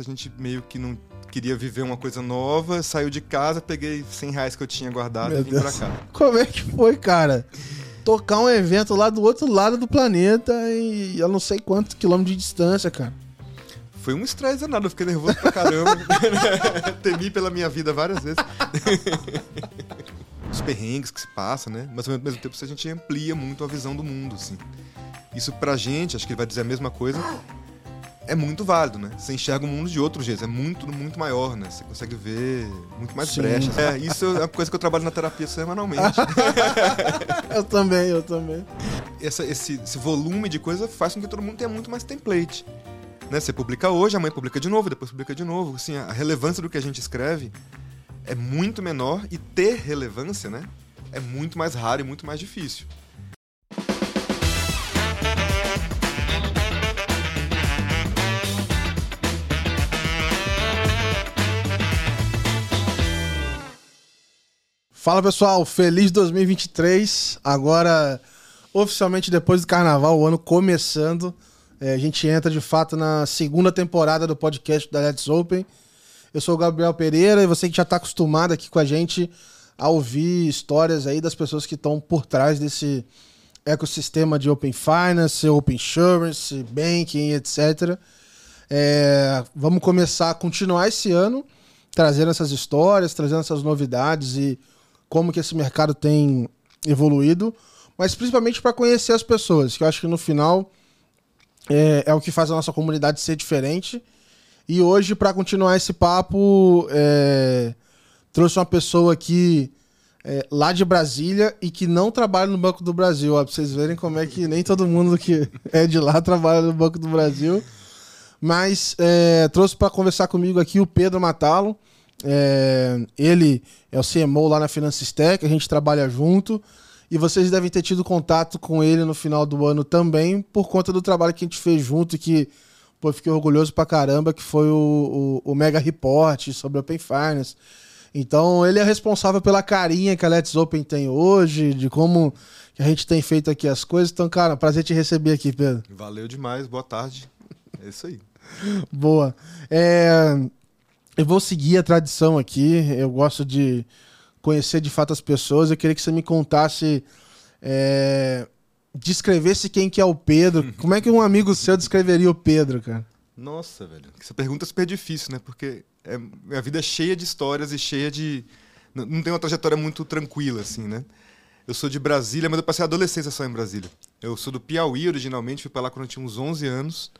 A gente meio que não queria viver uma coisa nova, saiu de casa, peguei 100 reais que eu tinha guardado Meu e vim Deus. pra cá. Como é que foi, cara? Tocar um evento lá do outro lado do planeta e eu não sei quantos quilômetros de distância, cara. Foi um estresse danado, eu fiquei nervoso pra caramba. Temi pela minha vida várias vezes. Os perrengues que se passa, né? Mas ao mesmo tempo a gente amplia muito a visão do mundo, assim. Isso pra gente, acho que ele vai dizer a mesma coisa, é muito válido, né? Você enxerga o mundo de outro jeito, é muito, muito maior, né? Você consegue ver muito mais Sim. brechas. É, isso é uma coisa que eu trabalho na terapia semanalmente. Eu também, eu também. essa- esse, esse volume de coisa faz com que todo mundo tenha muito mais template. Né? Você publica hoje, amanhã publica de novo, depois publica de novo. Assim, a relevância do que a gente escreve é muito menor e ter relevância né, é muito mais raro e muito mais difícil. Fala pessoal, feliz 2023. Agora, oficialmente depois do carnaval, o ano começando. É, a gente entra de fato na segunda temporada do podcast da Let's Open. Eu sou o Gabriel Pereira e você que já está acostumado aqui com a gente a ouvir histórias aí das pessoas que estão por trás desse ecossistema de Open Finance, Open Insurance, Banking, etc. É, vamos começar a continuar esse ano trazendo essas histórias, trazendo essas novidades e como que esse mercado tem evoluído, mas principalmente para conhecer as pessoas, que eu acho que no final é, é o que faz a nossa comunidade ser diferente. E hoje, para continuar esse papo, é, trouxe uma pessoa aqui é, lá de Brasília e que não trabalha no Banco do Brasil. Ó, pra vocês verem como é que nem todo mundo que é de lá trabalha no Banco do Brasil. Mas é, trouxe para conversar comigo aqui o Pedro Matalo. É, ele é o CMO lá na Financistec, a gente trabalha junto. E vocês devem ter tido contato com ele no final do ano também, por conta do trabalho que a gente fez junto, que pô, eu fiquei orgulhoso pra caramba, que foi o, o, o Mega Report sobre Open Finance. Então, ele é responsável pela carinha que a Let's Open tem hoje, de como a gente tem feito aqui as coisas. Então, cara, prazer te receber aqui, Pedro. Valeu demais, boa tarde. É isso aí. Boa. É, eu vou seguir a tradição aqui. Eu gosto de conhecer de fato as pessoas. Eu queria que você me contasse, é, descrevesse quem que é o Pedro. Como é que um amigo seu descreveria o Pedro, cara? Nossa, velho. Essa pergunta é super difícil, né? Porque é, minha vida é cheia de histórias e cheia de. Não, não tem uma trajetória muito tranquila, assim, né? Eu sou de Brasília, mas eu passei a adolescência só em Brasília. Eu sou do Piauí originalmente, fui pra lá quando eu tinha uns 11 anos.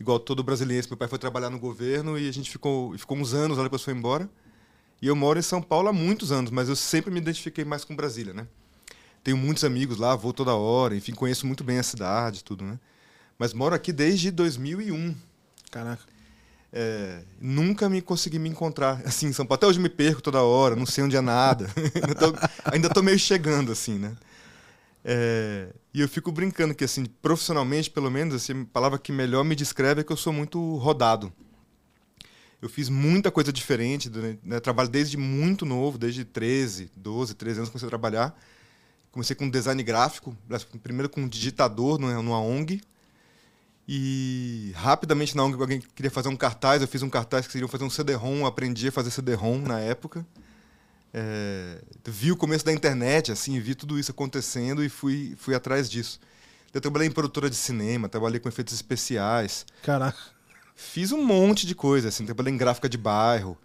Igual todo brasileiro, meu pai foi trabalhar no governo e a gente ficou, ficou uns anos lá, depois foi embora. E eu moro em São Paulo há muitos anos, mas eu sempre me identifiquei mais com Brasília, né? Tenho muitos amigos lá, vou toda hora, enfim, conheço muito bem a cidade, tudo, né? Mas moro aqui desde 2001. Caraca. É, nunca me consegui me encontrar assim em São Paulo. Até hoje me perco toda hora, não sei onde é nada. ainda, tô, ainda tô meio chegando, assim, né? É, e eu fico brincando que, assim, profissionalmente, pelo menos, assim, a palavra que melhor me descreve é que eu sou muito rodado. Eu fiz muita coisa diferente, né? trabalho desde muito novo, desde 13, 12, 13 anos comecei a trabalhar. Comecei com design gráfico, primeiro com digitador numa numa ONG, e rapidamente na ONG alguém queria fazer um cartaz, eu fiz um cartaz que queriam fazer um CD-ROM, aprendi a fazer CD-ROM na época. É, vi o começo da internet, assim, vi tudo isso acontecendo e fui, fui atrás disso. Eu trabalhei em produtora de cinema, trabalhei com efeitos especiais, Caraca. fiz um monte de coisa, assim, trabalhei em gráfica de bairro.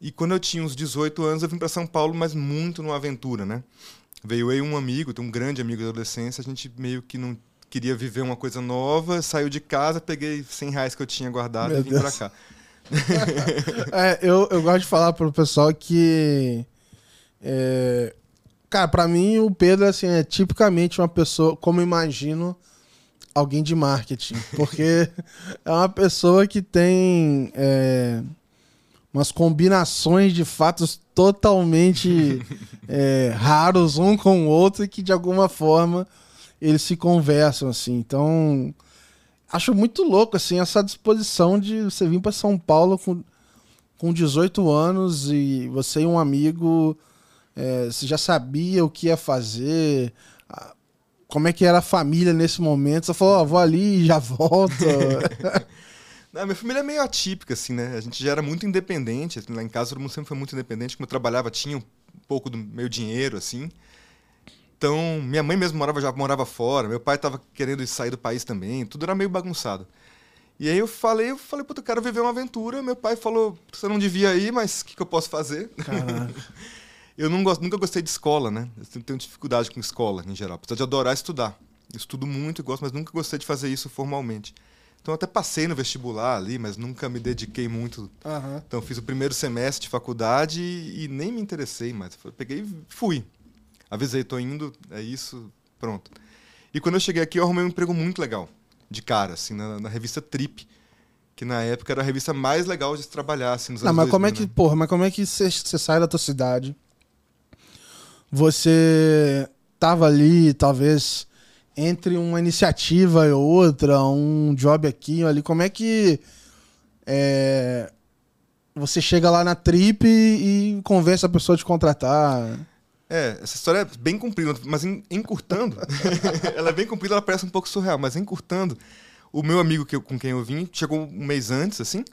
E quando eu tinha uns 18 anos, eu vim para São Paulo, mas muito numa aventura, né? Veio aí um amigo, um grande amigo da adolescência, a gente meio que não queria viver uma coisa nova, saiu de casa, peguei 100 reais que eu tinha guardado Meu e vim pra cá. É, eu, eu gosto de falar pro pessoal que. é, cara, pra mim o Pedro assim, é tipicamente uma pessoa, como imagino, alguém de marketing. Porque é uma pessoa que tem é, umas combinações de fatos totalmente é, raros um com o outro e que de alguma forma eles se conversam assim. Então, acho muito louco assim essa disposição de você vir para São Paulo com, com 18 anos e você e um amigo é, você já sabia o que ia fazer, como é que era a família nesse momento. Você falou, ó, vou ali e já volto. A minha família é meio atípica, assim, né? A gente já era muito independente. Assim, lá em casa todo mundo sempre foi muito independente. Como eu trabalhava, tinha um pouco do meu dinheiro, assim. Então, minha mãe mesmo morava, já morava fora. Meu pai estava querendo sair do país também. Tudo era meio bagunçado. E aí eu falei, eu falei, puta, eu quero viver uma aventura. Meu pai falou, você não devia ir, mas o que, que eu posso fazer? eu não gosto, nunca gostei de escola, né? Eu tenho dificuldade com escola, em geral. Apesar de adorar estudar. Eu estudo muito e gosto, mas nunca gostei de fazer isso formalmente. Então até passei no vestibular ali, mas nunca me dediquei muito. Aham. Então fiz o primeiro semestre de faculdade e, e nem me interessei mais. Peguei e fui. Avisei, tô indo, é isso, pronto. E quando eu cheguei aqui, eu arrumei um emprego muito legal, de cara, assim, na, na revista Trip, que na época era a revista mais legal de se trabalhar, assim, nos Não, anos mas como é 2000, que, né? porra, mas como é que você sai da tua cidade? Você tava ali, talvez, entre uma iniciativa e outra, um job aqui ou ali. Como é que é, você chega lá na trip e convence a pessoa te contratar? É, essa história é bem comprida, mas en- encurtando, ela é bem comprida, ela parece um pouco surreal, mas encurtando, o meu amigo que eu- com quem eu vim chegou um mês antes, assim,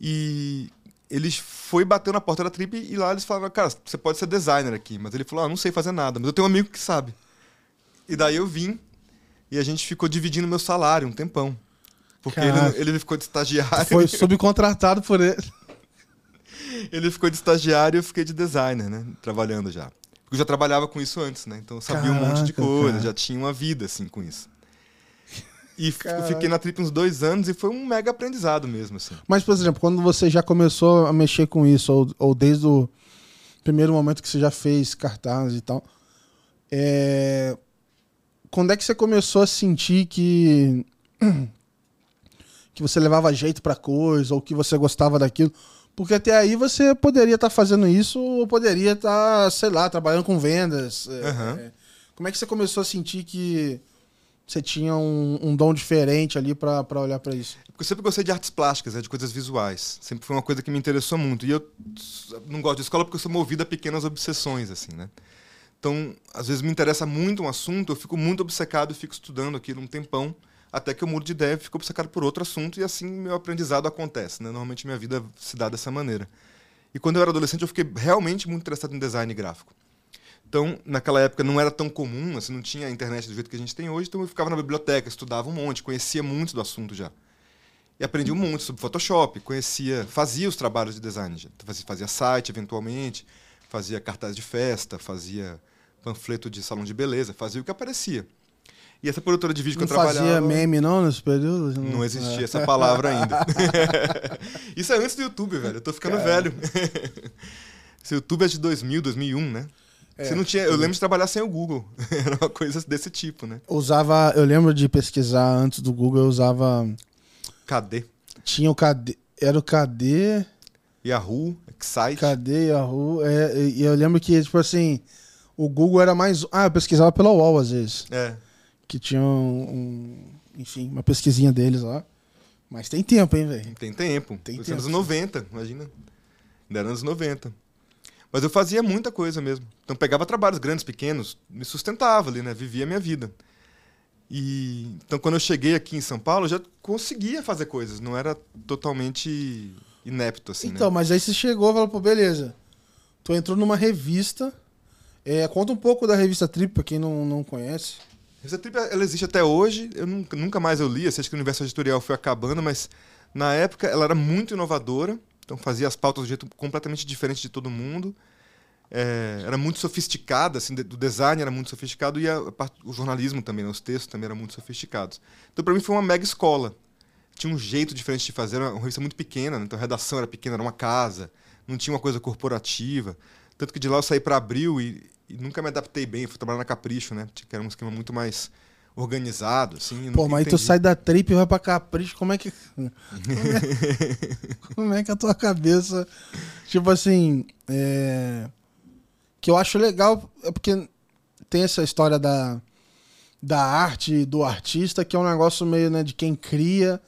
e ele foi bater na porta da Trip e lá eles falaram, cara, você pode ser designer aqui, mas ele falou, ah, não sei fazer nada, mas eu tenho um amigo que sabe. E daí eu vim e a gente ficou dividindo meu salário um tempão. Porque ele, ele ficou de estagiário. Foi subcontratado por ele. Ele ficou de estagiário e eu fiquei de designer, né? Trabalhando já. Porque eu já trabalhava com isso antes, né? Então eu sabia um monte de Caraca, coisa, cara. já tinha uma vida, assim, com isso. E eu Caraca. fiquei na Trip uns dois anos e foi um mega aprendizado mesmo, assim. Mas, por exemplo, quando você já começou a mexer com isso, ou, ou desde o primeiro momento que você já fez cartaz e tal, é, quando é que você começou a sentir que que você levava jeito pra coisa ou que você gostava daquilo? Porque até aí você poderia estar fazendo isso ou poderia estar, sei lá, trabalhando com vendas. Aham. é. Como é que você começou a sentir que você tinha um, um dom diferente ali pra olhar pra isso? Porque eu sempre gostei de artes plásticas, né? de coisas visuais. Sempre foi uma coisa que me interessou muito. E eu não gosto de escola porque eu sou movido a pequenas obsessões, assim, né? Então, às vezes me interessa muito um assunto, eu fico muito obcecado e fico estudando aquilo um tempão, até que eu mudo de ideia e fico obcecado por outro assunto e assim meu aprendizado acontece, né? Normalmente minha vida se dá dessa maneira. E quando eu era adolescente, eu fiquei realmente muito interessado em design gráfico. Então, naquela época não era tão comum, assim, não tinha a internet do jeito que a gente tem hoje, então eu ficava na biblioteca, estudava um monte, conhecia muito do assunto já. E aprendi um monte sobre Photoshop, conhecia, fazia os trabalhos de design, já. fazia site eventualmente, fazia cartaz de festa, fazia panfleto de salão de beleza, fazia o que aparecia. E essa produtora de vídeo Não que eu trabalhava... fazia meme não nesse período? Não existia essa palavra ainda. Isso é antes do YouTube, velho. Eu tô ficando velho. Esse YouTube é de 2000, 2001, né? É, Você não tinha, eu lembro de trabalhar sem o Google. Era uma coisa desse tipo, né? Usava, eu lembro de pesquisar antes do Google, eu usava. KD, Tinha o KD. Era o KD, Yahoo, Excite. KD, Yahoo. É, e eu lembro que, tipo assim, o Google era mais. Ah, eu pesquisava pela UOL às vezes. É. Que tinha um. um- enfim, uma pesquisinha deles lá. Mas tem tempo, hein, velho? Tem tempo. Tem Foi tempo. anos 90, imagina. Ainda era anos 90. Mas eu fazia muita coisa mesmo. Então pegava trabalhos grandes, pequenos, me sustentava ali, né? Vivia a minha vida. E então quando eu cheguei aqui em São Paulo, eu já conseguia fazer coisas, não era totalmente inepto assim, então, né? mas aí você chegou e falou, pô, beleza. Tu entrou numa revista. É, conta um pouco da revista Trip, pra quem não, não conhece. Essa trip ela existe até hoje, eu nunca, nunca mais eu li, assim, acho que o universo editorial foi acabando, mas na época ela era muito inovadora, então fazia as pautas de um jeito completamente diferente de todo mundo. É, era muito sofisticada, assim, do design era muito sofisticado e a, o jornalismo também, né, os textos também eram muito sofisticados. Então para mim foi uma mega escola. Tinha um jeito diferente de fazer, era uma revista muito pequena, né, então a redação era pequena, era uma casa, não tinha uma coisa corporativa. Tanto que de lá eu saí para Abril e, e nunca me adaptei bem, fui trabalhar na Capricho, né? Que era um esquema muito mais organizado, assim. Pô, mas aí tu sai da trip e vai pra Capricho, como é que. Como é, como é que a tua cabeça. Tipo assim. é, Que eu acho legal, é porque tem essa história da, da arte, do artista, que é um negócio meio né, de quem cria,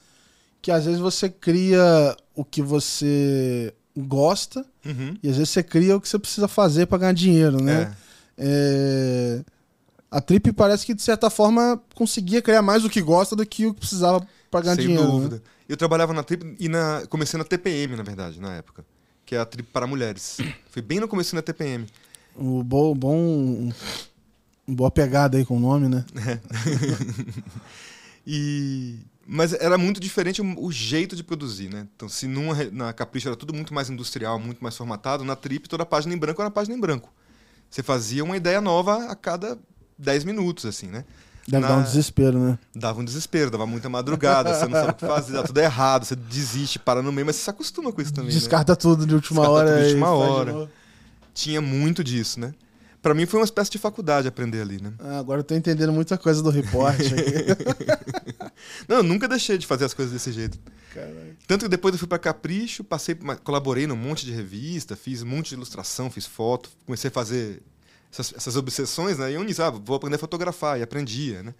que às vezes você cria o que você gosta, Uhum. e às vezes você cria o que você precisa fazer pra ganhar dinheiro, né? É. É, A Trip parece que, de certa forma, conseguia criar mais o que gosta do que o que precisava pra ganhar Sem dinheiro. né? dúvida. Eu trabalhava na Trip e na, comecei na TPM, na verdade, na época. Que é a Trip para mulheres. Foi bem no começo da TPM. O bom, bom. Boa pegada aí com o nome, né? E mas era muito diferente o, jeito de produzir, né? Então, se numa, na Capricho era tudo muito mais industrial, muito mais formatado, na Trip toda a página em branco era a página em branco. Você fazia uma ideia nova a cada 10 minutos, assim, né? Deve Na- dar um desespero, né? Dava um desespero, dava muita madrugada, você não sabe o que fazer, dá tudo errado, você desiste, para no meio, mas você se acostuma com isso também. né? Descarta tudo de última Descarta hora. tudo de última de hora. Tinha muito disso, né? Pra mim foi uma espécie de faculdade aprender ali, né? Ah, agora eu tô entendendo muita coisa do report aqui. Não, eu nunca deixei de fazer as coisas desse jeito. Caralho. Tanto que depois eu fui pra Capricho, passei, colaborei num monte de revista, fiz um monte de ilustração, fiz foto, comecei a fazer essas, essas obsessões, né? E eu nisso, ah, vou aprender a fotografar, e aprendia, né?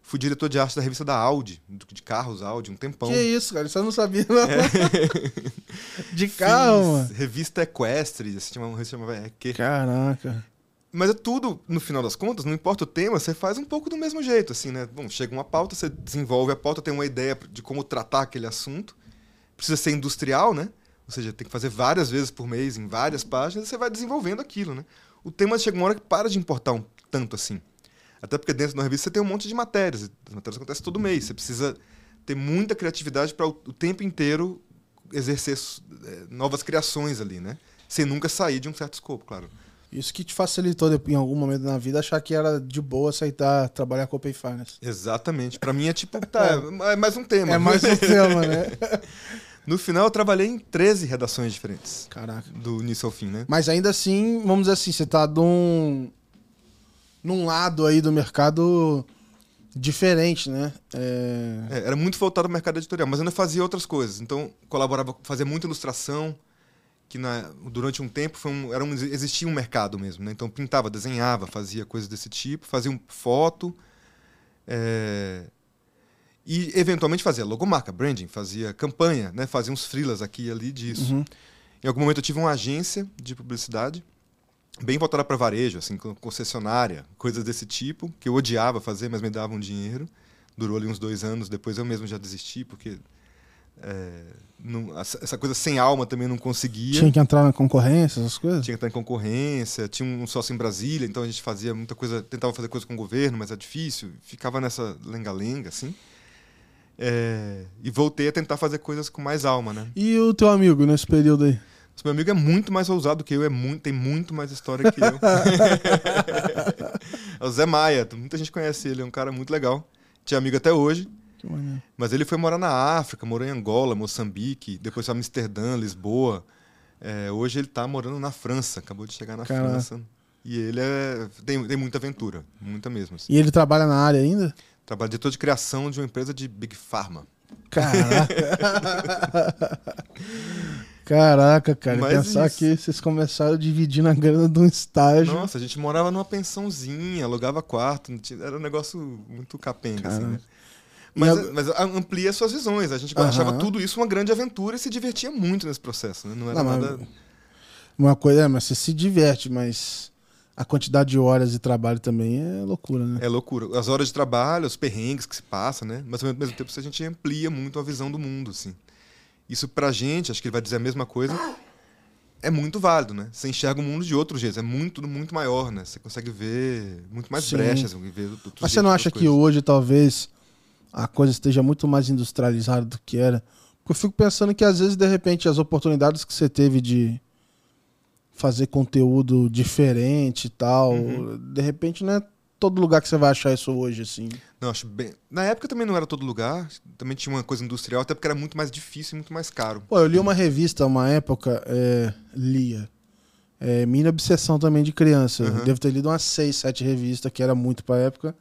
Fui diretor de arte da revista da Audi, de carros Audi, um tempão. Que isso, cara? Isso eu não sabia, não. De carro, Fiz mano. Revista Equestre, assim, chamava, chamava EQ. Caraca. Mas é tudo, no final das contas, não importa o tema, você faz um pouco do mesmo jeito, assim, né? Bom, chega uma pauta, você desenvolve a pauta, tem uma ideia de como tratar aquele assunto. Precisa ser industrial, né? Ou seja, tem que fazer várias vezes por mês, em várias páginas, e você vai desenvolvendo aquilo, né? O tema chega uma hora que para de importar um tanto assim. Até porque dentro de uma revista você tem um monte de matérias. As matérias acontecem todo mês. Você precisa ter muita criatividade para o, tempo inteiro exercer eh, novas criações ali, né? Sem nunca sair de um certo escopo, claro. Isso que te facilitou em algum momento na vida achar que era de boa aceitar trabalhar com Open Finance. Exatamente. Pra mim é tipo, tá, é mais um tema. É mais um tema, né? No final eu trabalhei em 13 redações diferentes, Caraca. do início ao fim, né? Mas ainda assim, vamos dizer assim, você tá num, num lado aí do mercado diferente, né? É... É, era muito voltado ao mercado editorial, mas eu ainda fazia outras coisas. Então, colaborava, fazia muita ilustração, que na- durante um tempo foi um, era um, existia um mercado mesmo, né? Então, pintava, desenhava, fazia coisas desse tipo, fazia um foto, é, e eventualmente fazia logomarca, branding, fazia campanha, né? Fazia uns freelas aqui e ali disso. Uhum. Em algum momento eu tive uma agência de publicidade, bem voltada para varejo, assim, concessionária, coisas desse tipo, que eu odiava fazer, mas me davam dinheiro. Durou ali uns dois anos, depois eu mesmo já desisti, porque é, não- essa coisa sem alma também não conseguia. Tinha que entrar na concorrência, essas coisas? Tinha que estar em concorrência, tinha um sócio em Brasília, então a gente fazia muita coisa, tentava fazer coisa com o governo, mas é difícil, ficava nessa lenga-lenga, assim. É, e voltei a tentar fazer coisas com mais alma, né? E o teu amigo nesse período aí? Mas meu amigo é muito mais ousado que eu, é muito, tem muito mais história que eu. é o Zé Maia, muita gente conhece ele, é um cara muito legal. Tinha amigo até hoje, mas ele foi morar na África, morou em Angola, Moçambique, depois foi Amsterdã, Lisboa. É, hoje ele tá morando na França, acabou de chegar na Caraca. França. E ele é, tem, tem muita aventura, muita mesmo. assim. E ele trabalha na área ainda? Trabalha diretor de criação de uma empresa de Big Pharma. Caraca. Caraca, cara. Mas pensar isso. que vocês começaram dividindo a grana de um estágio. Nossa, a gente morava numa pensãozinha, alugava quarto, era um negócio muito capenga, assim, né? Mas, a- mas amplia suas visões. A gente Aham. achava tudo isso uma grande aventura e se divertia muito nesse processo, né? Não era Não, nada. Uma coisa, é, mas você se diverte, mas a quantidade de horas de trabalho também é loucura, né? É loucura. As horas de trabalho, os perrengues que se passa, né? Mas ao mesmo tempo a gente amplia muito a visão do mundo, assim. Isso pra gente, acho que ele vai dizer a mesma coisa, é muito válido, né? Você enxerga o mundo de outro jeito, é muito, muito maior, né? Você consegue ver muito mais Sim. brechas, ver outros Mas você não acha que hoje talvez a coisa esteja muito mais industrializada do que era? Porque eu fico pensando que às vezes, de repente, as oportunidades que você teve de fazer conteúdo diferente e tal, Uhum. de repente não é todo lugar que você vai achar isso hoje, assim. Não, acho bem. Na época também não era todo lugar, também tinha uma coisa industrial, até porque era muito mais difícil e muito mais caro. Pô, eu li uma revista uma época, é, lia. É, Minha Obsessão também de criança. Uhum. Devo ter lido umas seis, sete revistas, que era muito pra época.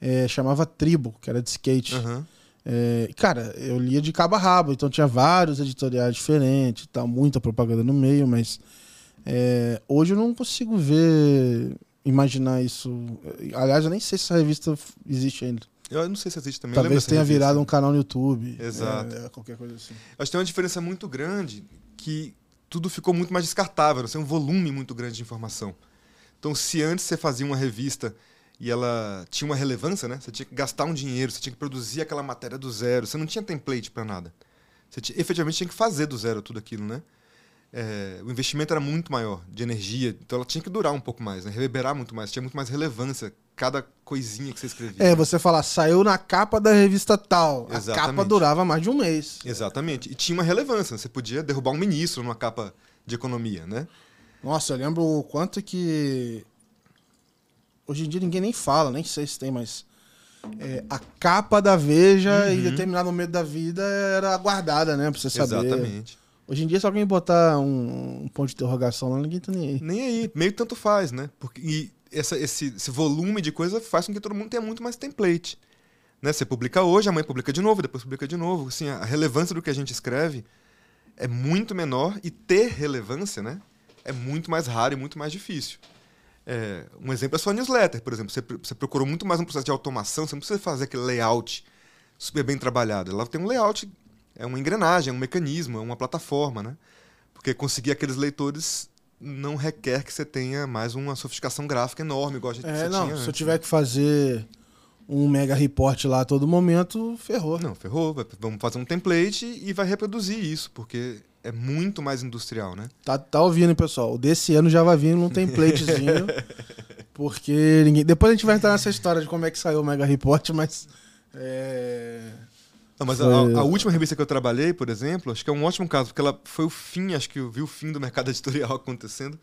É, chamava Tribo, que era de skate. Aham. É, cara, eu lia de cabo a rabo, então tinha vários editoriais diferentes, e tal, muita propaganda no meio, mas é, hoje eu não consigo ver, imaginar isso. Aliás, eu nem sei se essa revista existe ainda. Eu não sei se existe também. Talvez tenha revista. virado um canal no YouTube. Exato. é, é, qualquer coisa assim. Acho que tem uma diferença muito grande que tudo ficou muito mais descartável, assim, um volume muito grande de informação. Então, se antes você fazia uma revista e ela tinha uma relevância, né? Você tinha que gastar um dinheiro, você tinha que produzir aquela matéria do zero, você não tinha template para nada. Você tinha, efetivamente tinha que fazer do zero tudo aquilo, né? É, o investimento era muito maior de energia, então ela tinha que durar um pouco mais, né? reverberar muito mais, tinha muito mais relevância cada coisinha que você escrevia. É, você fala, saiu na capa da revista tal. Exatamente. A capa durava mais de um mês. Exatamente. E tinha uma relevância, você podia derrubar um ministro numa capa de economia, né? Nossa, eu lembro o quanto que. Hoje em dia ninguém nem fala, nem sei se tem, mas. é, a capa da Veja Uhum. em determinado momento da vida era aguardada, né? Pra você saber. Exatamente. Hoje em dia, se alguém botar um, um ponto de interrogação lá, ninguém tá nem aí. Nem aí, meio tanto faz, né? Porque, e essa, esse, esse volume de coisa faz com que todo mundo tenha muito mais template. Né? Você publica hoje, amanhã publica de novo, depois publica de novo. Assim, a relevância do que a gente escreve é muito menor e ter relevância né, é muito mais raro e muito mais difícil. É, um exemplo é a sua newsletter, por exemplo. Você, você procurou muito mais um processo de automação, você não precisa fazer aquele layout super bem trabalhado. Ela tem um layout, é uma engrenagem, é um mecanismo, é uma plataforma, né? Porque conseguir aqueles leitores não requer que você tenha mais uma sofisticação gráfica enorme, igual a gente É, não, tinha se eu antes. tiver que fazer um mega report lá a todo momento, ferrou. Não, ferrou. Vamos fazer um template e vai reproduzir isso, porque é muito mais industrial, né? Tá, tá ouvindo, pessoal? O desse ano já vai vir num templatezinho. porque ninguém. Depois a gente vai entrar nessa história de como é que saiu o Mega Report, mas. É... Não, mas a, Foi- a última revista que eu trabalhei, por exemplo, acho que é um ótimo caso, porque ela foi o fim, acho que eu vi o fim do mercado editorial acontecendo.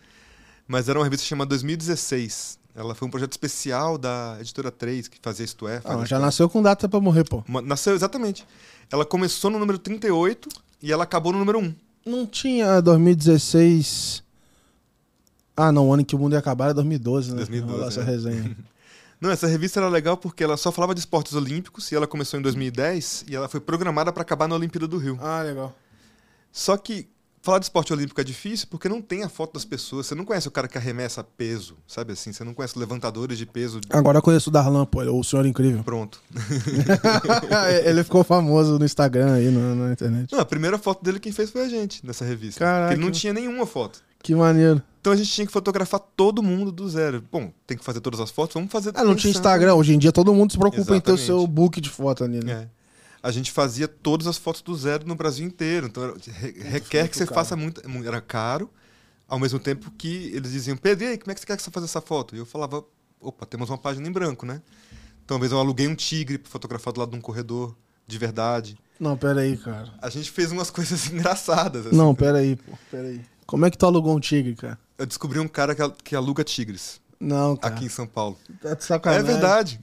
Mas era uma revista chamada 2016. Ela foi um projeto especial da editora 3, que fazia Isto É. Ah, já É. nasceu com data pra morrer, pô. Nasceu, exatamente. Ela começou no número 38 e ela acabou no número 1. Não tinha 2016. Ah, não, o ano que o mundo ia acabar era 2012, né? 2012, Rolar essa é. resenha. Não, essa revista era legal porque ela só falava de esportes olímpicos e ela começou em 2010 e ela foi programada para acabar na Olimpíada do Rio. Ah, legal. Só que falar de esporte olímpico é difícil porque não tem a foto das pessoas. Você não conhece o cara que arremessa peso, sabe assim? Você não conhece levantadores de peso. Agora eu conheço o Darlan, pô, o Senhor Incrível. Pronto. Ele ficou famoso no Instagram aí, na, na internet. Não, a primeira foto dele quem fez foi a gente nessa revista. Caraca. Porque ele não tinha nenhuma foto. Que maneiro. Então a gente tinha que fotografar todo mundo do zero. Bom, tem que fazer todas as fotos, vamos fazer Ah, não tinha Instagram. Hoje em dia todo mundo se preocupa em ter o Exatamente. seu book de foto ali, né? É. A gente fazia todas as fotos do zero no Brasil inteiro. Então re- requer que você caro. faça muito. mu- Era caro, ao mesmo tempo que eles diziam, Pedro, e aí, como é que você quer que você faça essa foto? E eu falava, opa, temos uma página em branco, né? Então, uma vez eu aluguei um tigre pra fotografar do lado de um corredor, de verdade. Não, pera aí, cara. A gente fez umas coisas engraçadas. assim. Não, pera aí, pô. Pera aí. Como é que tu alugou um tigre, cara? Eu descobri um cara que, que aluga tigres Não, cara. aqui em São Paulo. Tá de sacanagem. É verdade.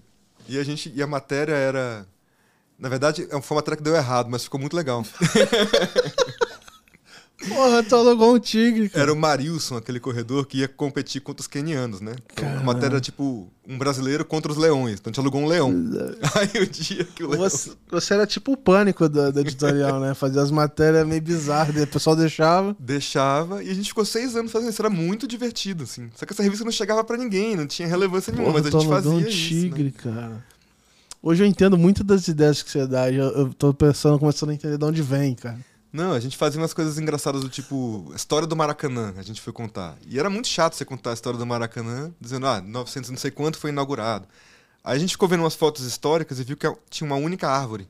E a gente e a matéria era na verdade, é- foi uma matéria que deu errado, mas ficou muito legal. Porra, tu alugou um tigre, cara. Era o Marilson, aquele corredor que ia competir contra os quenianos, né? Então, a matéria era tipo um brasileiro contra os leões. Então a gente alugou um leão. Aí o dia que o leão. Você, você era tipo o pânico da, da editorial, né? Fazia as matérias meio bizarras, o pessoal deixava. Deixava e a gente ficou seis anos fazendo isso. Era muito divertido, assim. Só que essa revista não chegava pra ninguém, não tinha relevância nenhuma, Porra, mas a gente fazia um isso. tigre, Né? cara. Hoje eu entendo muito das ideias que você dá. e Eu, eu tô pensando, começando a entender de onde vem, cara. Não, a gente fazia umas coisas engraçadas do tipo, a história do Maracanã, a gente foi contar. E era muito chato você contar a história do Maracanã, dizendo, ah, 900 não sei quanto foi inaugurado. Aí a gente ficou vendo umas fotos históricas e viu que tinha uma única árvore,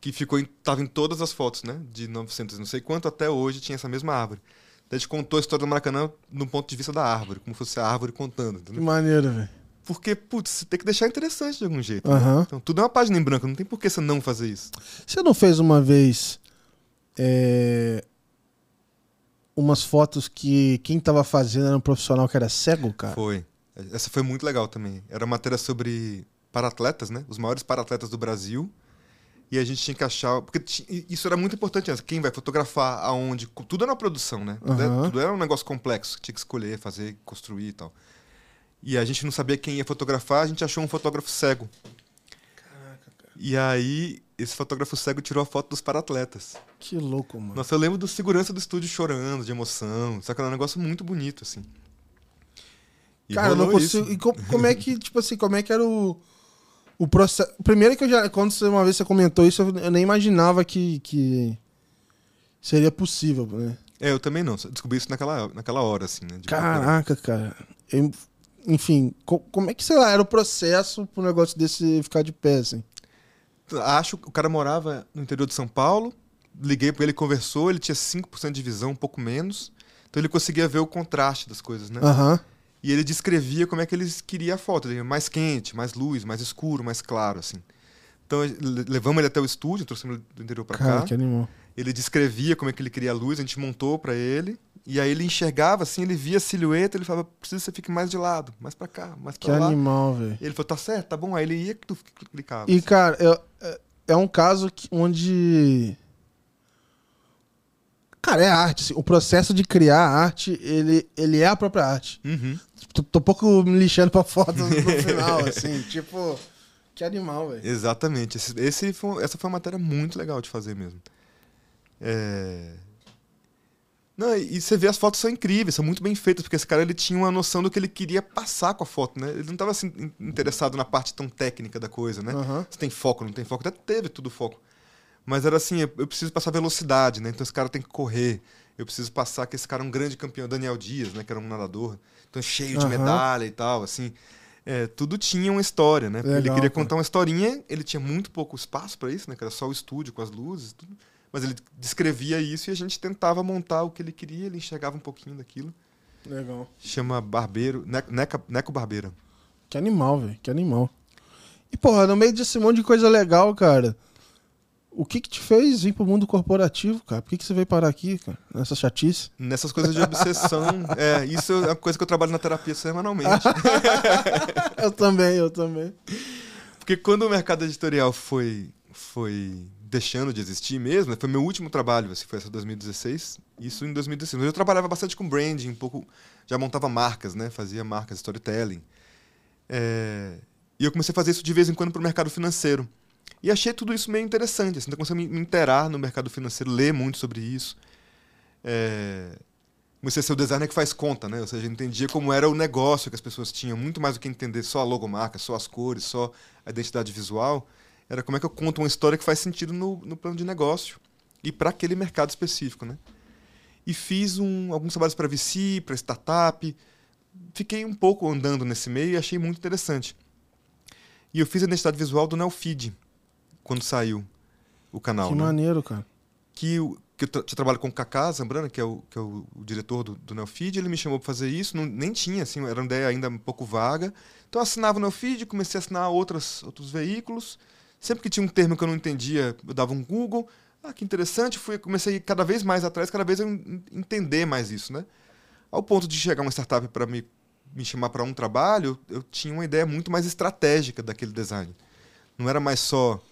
que ficou em, tava em todas as fotos, né? De 900 não sei quanto até hoje tinha essa mesma árvore. Daí a gente contou a história do Maracanã no ponto de vista da árvore, como fosse a árvore contando, Que entendeu? maneiro, velho. Porque, putz, você tem que deixar interessante de algum jeito. né? Aham. Então tudo é uma página em branco, não tem por que você não fazer isso. Você não fez uma vez é, umas fotos que quem tava fazendo era um profissional que era cego, cara? Foi. Essa foi muito legal também. Era matéria sobre paratletas, né? Os maiores paratletas do Brasil. E a gente tinha que achar. Porque isso era muito importante antes. Quem vai fotografar, aonde. Tudo era uma produção, né? Tudo, era, Aham. tudo era um negócio complexo. que Tinha que escolher, fazer, construir e tal. E a gente não sabia quem ia fotografar, a gente achou um fotógrafo cego. E aí, esse fotógrafo cego tirou a foto dos paratletas. Que louco, mano. Nossa, eu lembro do segurança do estúdio chorando, de emoção. Só que era um negócio muito bonito, assim. E Cara, eu não consigo. isso. E co- como é que, tipo assim, como é que era o, o processo. Primeiro que eu já. Quando você, uma vez você comentou isso, eu nem imaginava que, que seria possível, né? É, eu também não. Descobri isso naquela, naquela hora, assim, né? de- Caraca, cara. Eu- enfim, co- como é que, sei lá, era o processo pro negócio desse ficar de pé, assim? Acho que o cara morava no interior de São Paulo. Liguei pra ele, conversou. Ele tinha 5% de visão, um pouco menos. Então ele conseguia ver o contraste das coisas, né? Aham. E ele descrevia como é que eles queria a foto. Ele, mais quente, mais luz, mais escuro, mais claro, assim. Então le- levamos ele até o estúdio, trouxemos ele do interior pra Cara, cá. que animal. Ele descrevia como é que ele queria a luz, a gente montou pra ele. E aí ele enxergava assim, ele via a silhueta, ele falava, preciso que você fique mais de lado, mais pra cá, mais Que pra lá. animal, velho. Ele falou, tá certo, tá bom. Aí ele ia, tu clicava. E, assim. cara, é, é- um caso que- onde. Cara, é arte. assim, O processo de criar a arte, ele, ele é a própria arte. Uhum. Tô, tô pouco me lixando pra foto no final, assim. Tipo, que animal, velho. Exatamente. Esse, esse foi- essa foi uma matéria muito legal de fazer mesmo. É... Não, e você vê as fotos são incríveis, são muito bem feitas, porque esse cara ele tinha uma noção do que ele queria passar com a foto, né? Ele não estava assim, in- interessado na parte tão técnica da coisa, né? Aham. Se tem foco, não tem foco, até teve tudo foco. Mas era assim, eu preciso passar velocidade, né? Então esse cara tem que correr. Eu preciso passar que esse cara é um grande campeão, Daniel Dias, né? Que era um nadador. Então cheio de Aham. medalha e tal, assim. É, tudo tinha uma história, né? ele Legal, queria cara. contar uma historinha, ele tinha muito pouco espaço para isso, né? Que era só o estúdio com as luzes, e tudo. Mas ele descrevia isso e a gente tentava montar o que ele queria, ele enxergava um pouquinho daquilo. Legal. Chama Barbeiro, Ne- Neca, Neco Barbeira. Que animal, velho. Que animal. E, porra, no meio desse monte de coisa legal, cara, o que que te fez vir pro mundo corporativo, cara? Por que que você veio parar aqui, cara? Nessa chatice? Nessas coisas de obsessão. é, isso é uma coisa que eu trabalho na terapia semanalmente. eu também, eu também. Porque quando o mercado editorial foi, foi deixando de existir mesmo, foi meu último trabalho, assim, foi essa 2016, isso em 2016. Mas eu trabalhava bastante com branding, um pouco, já montava marcas, né? Fazia marcas, storytelling. É, e eu comecei a fazer isso de vez em quando para o mercado financeiro. E achei tudo isso meio interessante, assim, então comecei a me, inteirar no mercado financeiro, ler muito sobre isso. É, comecei a ser o designer que faz conta, né? Ou seja, entendia como era o negócio que as pessoas tinham, muito mais do que entender só a logomarca, só as cores, só a identidade visual. Era como é que eu conto uma história que faz sentido no, no plano de negócio e para aquele mercado específico, né? E fiz um, alguns trabalhos para VC, para startup. Fiquei um pouco andando nesse meio e achei muito interessante. E eu fiz a identidade visual do Neofeed quando saiu o canal. que né? maneiro, cara. que, que eu tra trabalho com o Kaká Zambrana, que é o, que é o, o diretor do, do Neofeed, ele me chamou para fazer isso, não, nem tinha, assim, era uma ideia ainda um pouco vaga. Então eu assinava o Neofeed, comecei a assinar outras, outros veículos. Sempre que tinha um termo que eu não entendia, eu dava um Google. Ah, que interessante, fui, comecei cada vez mais atrás, cada vez eu en- entender mais isso, né? Ao ponto de chegar uma startup para me, me chamar para um trabalho, eu, tinha uma ideia muito mais estratégica daquele design. Não era mais só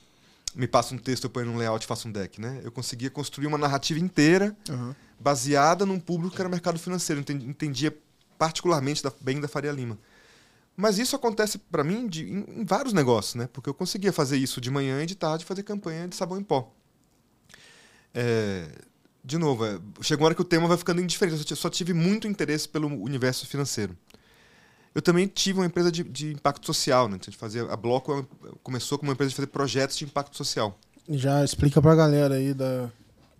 me passa um texto, eu ponho num layout e faço um deck, né? Eu conseguia construir uma narrativa inteira Aham. baseada num público que era o mercado financeiro. Enten- Entendia particularmente da, bem da Faria Lima. Mas isso acontece para mim de- em, em vários negócios, né? Porque eu conseguia fazer isso de manhã e de tarde, fazer campanha de sabão em pó. É, de novo, é, chegou uma hora que o tema vai ficando indiferente. Eu só ti- só tive muito interesse pelo universo financeiro. Eu também tive uma empresa de, de impacto social, né? A fazia a Bloco é começou como uma empresa de fazer projetos de impacto social. Já explica pra galera aí da.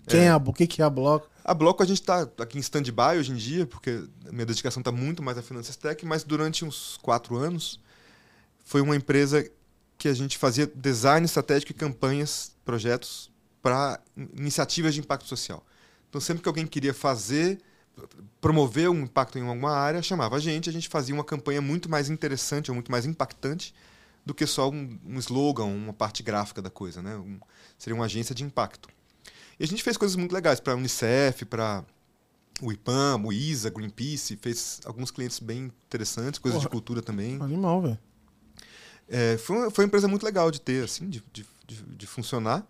Quem é, a, o que, que é a Bloco? A Bloco a gente está aqui em stand-by hoje em dia, porque a minha dedicação está muito mais à Finanças Tech, mas durante uns quatro anos foi uma empresa que a gente fazia design estratégico e campanhas, projetos para iniciativas de impacto social. Então sempre que alguém queria fazer, promover um impacto em alguma área, chamava a gente, a gente fazia uma campanha muito mais interessante ou muito mais impactante do que só um, um slogan, uma parte gráfica da coisa, né? Um- seria uma agência de impacto. E a gente fez coisas muito legais para a Unicef, para o IPAM, o ISA, Greenpeace, fez alguns clientes bem interessantes, coisas de Porra. cultura também. Animal, velho. É, foi, uma, foi uma empresa muito legal de ter, assim, de, de, de, de funcionar.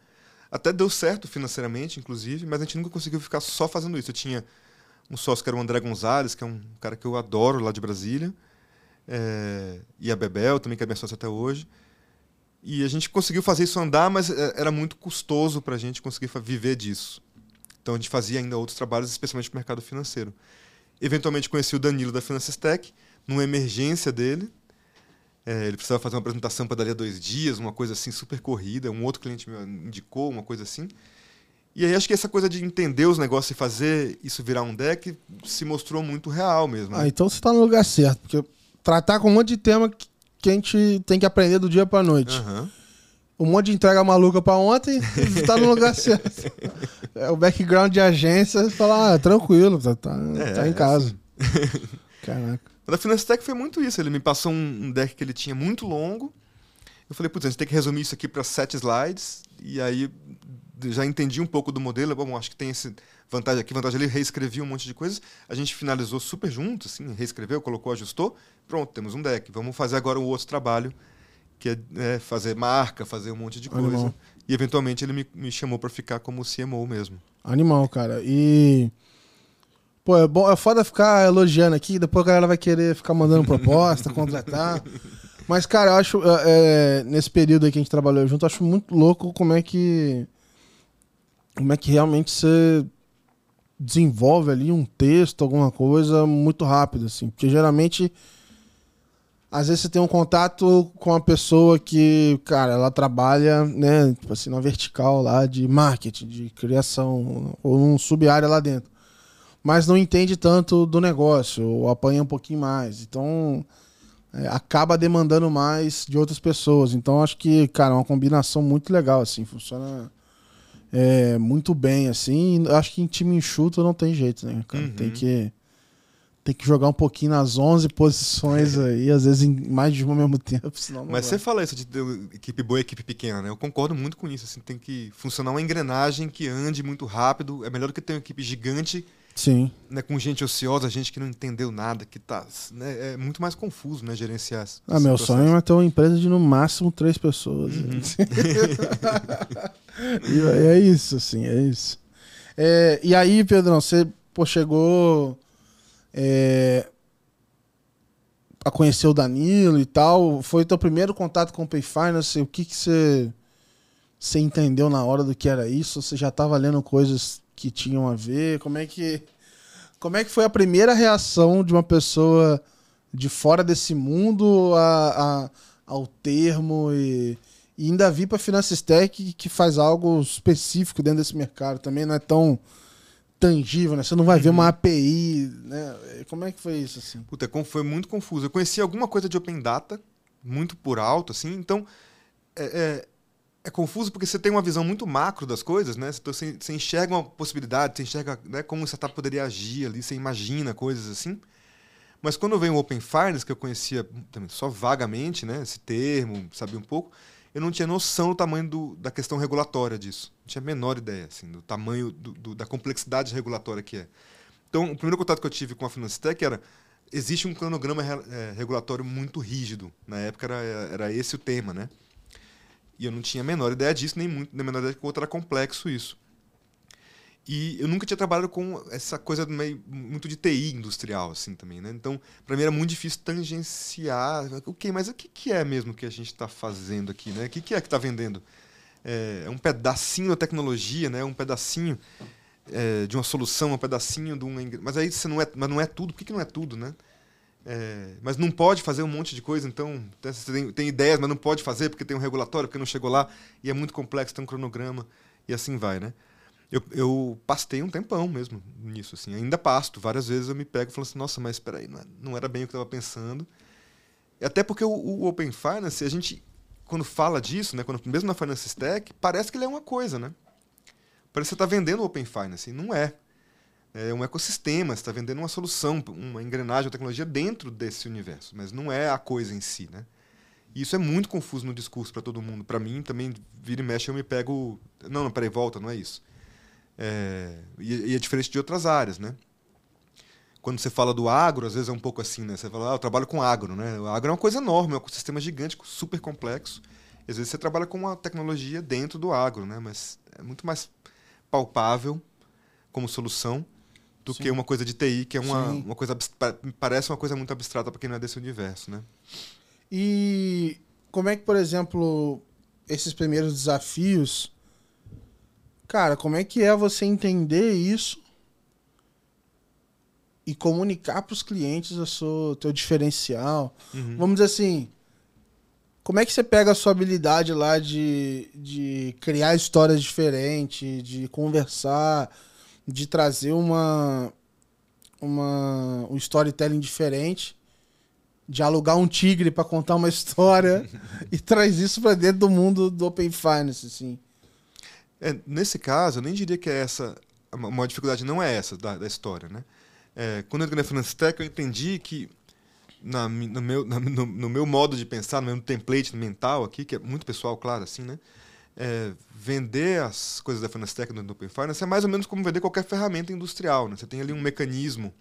Até deu certo financeiramente, inclusive, mas a gente nunca conseguiu ficar só fazendo isso. Eu tinha um sócio que era o André Gonzalez, que é um cara que eu adoro lá de Brasília, é, e a Bebel também, que é minha sócia até hoje. E a gente conseguiu fazer isso andar, mas é, era muito custoso para a gente conseguir viver disso. Então a gente fazia ainda outros trabalhos, especialmente no mercado financeiro. Eventualmente conheci o Danilo da Finanças Tech, numa emergência dele. É, ele precisava fazer uma apresentação para dali a dois dias, uma coisa assim super corrida. Um outro cliente me indicou, uma coisa assim. E aí acho que essa coisa de entender os negócios e fazer isso virar um deck se mostrou muito real mesmo. né? Ah, então você tá no lugar certo, porque tratar com um monte de tema que, que a gente tem que aprender do dia pra noite. Aham. Um monte de entrega maluca pra ontem, tá no lugar certo. É, o background de agência, fala, ah, tranquilo, tá, tá, É, tá em casa. Caraca. Da Finance Tech foi muito isso. Ele me passou um um deck que ele tinha muito longo. Eu falei, putz, a gente tem que resumir isso aqui para sete slides. E aí já entendi um pouco do modelo. Bom, acho que tem esse vantagem aqui, vantagem ali. Reescrevi um monte de coisas. A gente finalizou super junto, assim, reescreveu, colocou, ajustou. Pronto, temos um deck. Vamos fazer agora o outro trabalho, que é, é, fazer marca, fazer um monte de coisa. Animal. E eventualmente ele me, me chamou para ficar como CMO mesmo. Animal, cara. E. Pô, é, bom, é foda ficar elogiando aqui, depois a galera vai querer ficar mandando proposta, contratar. Mas, cara, eu acho, é, é, nesse período aí que a gente trabalhou junto, eu acho muito louco como é que. Como é que realmente você desenvolve ali um texto, alguma coisa, muito rápido, assim. Porque geralmente. Às vezes você tem um contato com uma pessoa que, cara, ela trabalha, né, tipo assim, na vertical lá de marketing, de criação, ou num sub-área lá dentro. Mas não entende tanto do negócio, ou apanha um pouquinho mais. Então, é, acaba demandando mais de outras pessoas. Então, acho que, cara, é uma combinação muito legal, assim, funciona é, muito bem, assim. Acho que em time enxuto não tem jeito, né, cara? Uhum. Tem que tem que jogar um pouquinho nas 11 posições aí, às vezes em mais de uma ao mesmo tempo, senão não Mas vai. você fala isso de ter equipe boa e equipe pequena, né? Eu concordo muito com isso. Assim, tem que funcionar uma engrenagem que ande muito rápido. É melhor do que ter uma equipe gigante, Sim. né, com gente ociosa, gente que não entendeu nada, que tá. Né, é muito mais confuso, né, gerenciar. Ah, meu processo. sonho é ter uma empresa de no máximo três pessoas. Uhum. e é isso, assim, é isso. É, e aí, Pedrão, você pô, chegou é, a conhecer o Danilo e tal. Foi teu primeiro contato com o Pay Finance? O que, que você, você entendeu na hora do que era isso? Você já estava lendo coisas que tinham a ver? Como é que, como é que foi a primeira reação de uma pessoa de fora desse mundo a, a- ao termo e, e ainda vir para Financistec que faz algo específico dentro desse mercado também não é tão tangível, né? Você não vai ver uma API, né? Como é que foi isso assim? Puta, é foi muito confuso. Eu conhecia alguma coisa de Open Data, muito por alto, assim, então é, é, é confuso porque você tem uma visão muito macro das coisas, né? Você, você- enxerga uma possibilidade, você enxerga né, como o startup poderia agir ali, você imagina coisas assim. Mas quando vem o Open Finance, que eu conhecia também só vagamente, né, esse termo, sabia um pouco, eu não tinha noção do tamanho do- da questão regulatória disso. Não tinha a menor ideia, assim, do tamanho, do- do- da complexidade regulatória que é. Então, o primeiro contato que eu tive com a Financetech era existe um cronograma eh, regulatório muito rígido. Na época era, era esse o tema, né? E eu não tinha a menor ideia disso, nem muito, nem a menor ideia de outro era complexo isso. E eu nunca tinha trabalhado com essa coisa meio, muito de TI industrial, assim, também, né? Então, para mim era muito difícil tangenciar. Ok, mas o que, que é mesmo que a gente está fazendo aqui, né? O que, que é que está vendendo? É, é um pedacinho da tecnologia, né? Um pedacinho é, de uma solução, um pedacinho de um... Mas aí você não é, mas não é tudo. Por que, que não é tudo, né? É, mas não pode fazer um monte de coisa, então né, você tem, tem ideias, mas não pode fazer porque tem um regulatório, porque não chegou lá, e é muito complexo, tem um cronograma, e assim vai, né? Eu, eu pastei um tempão mesmo nisso, assim. Ainda pasto. Várias vezes eu me pego e falo assim, nossa, mas espera aí, não, é- não era bem o que eu estava pensando. Até porque o, o Open Finance, a gente, quando fala disso, né, quando, mesmo na Finance Stack, parece que ele é uma coisa, né? Parece que você está vendendo o Open Finance, e não é. É um ecossistema, você está vendendo uma solução, uma engrenagem, uma tecnologia dentro desse universo, mas não é a coisa em si, né? E isso é muito confuso no discurso para todo mundo. Para mim, também, vira e mexe, eu me pego... Não, não, peraí, volta, não é isso. É, e, é diferente de outras áreas, né? Quando você fala do agro, às vezes é um pouco assim, né? Você fala, ah, eu trabalho com agro, né? O agro é uma coisa enorme, é um ecossistema gigante, super complexo. E às vezes você trabalha com uma tecnologia dentro do agro, né? Mas é muito mais palpável como solução do Sim. que uma coisa de TI, que é uma, Sim. uma coisa parece uma coisa muito abstrata para quem não é desse universo, né? E como é que, por exemplo, esses primeiros desafios, cara, como é que é você entender isso e comunicar para os clientes o seu teu diferencial? Uhum. Vamos dizer assim, como é que você pega a sua habilidade lá de, de criar histórias diferentes, de conversar, de trazer uma, uma um storytelling diferente de alugar um tigre para contar uma história e traz isso para dentro do mundo do Open Finance, assim. É, nesse caso, eu nem diria que é essa. A maior dificuldade não é essa da, da história, né? É, quando eu entrei na Finance Tech, eu entendi que na, no, meu, na, no, no, meu modo de pensar, no meu template mental aqui, que é muito pessoal, claro, assim, né? É, vender as coisas da Finance Tech no Open Finance é mais ou menos como vender qualquer ferramenta industrial, né? Você tem ali um mecanismo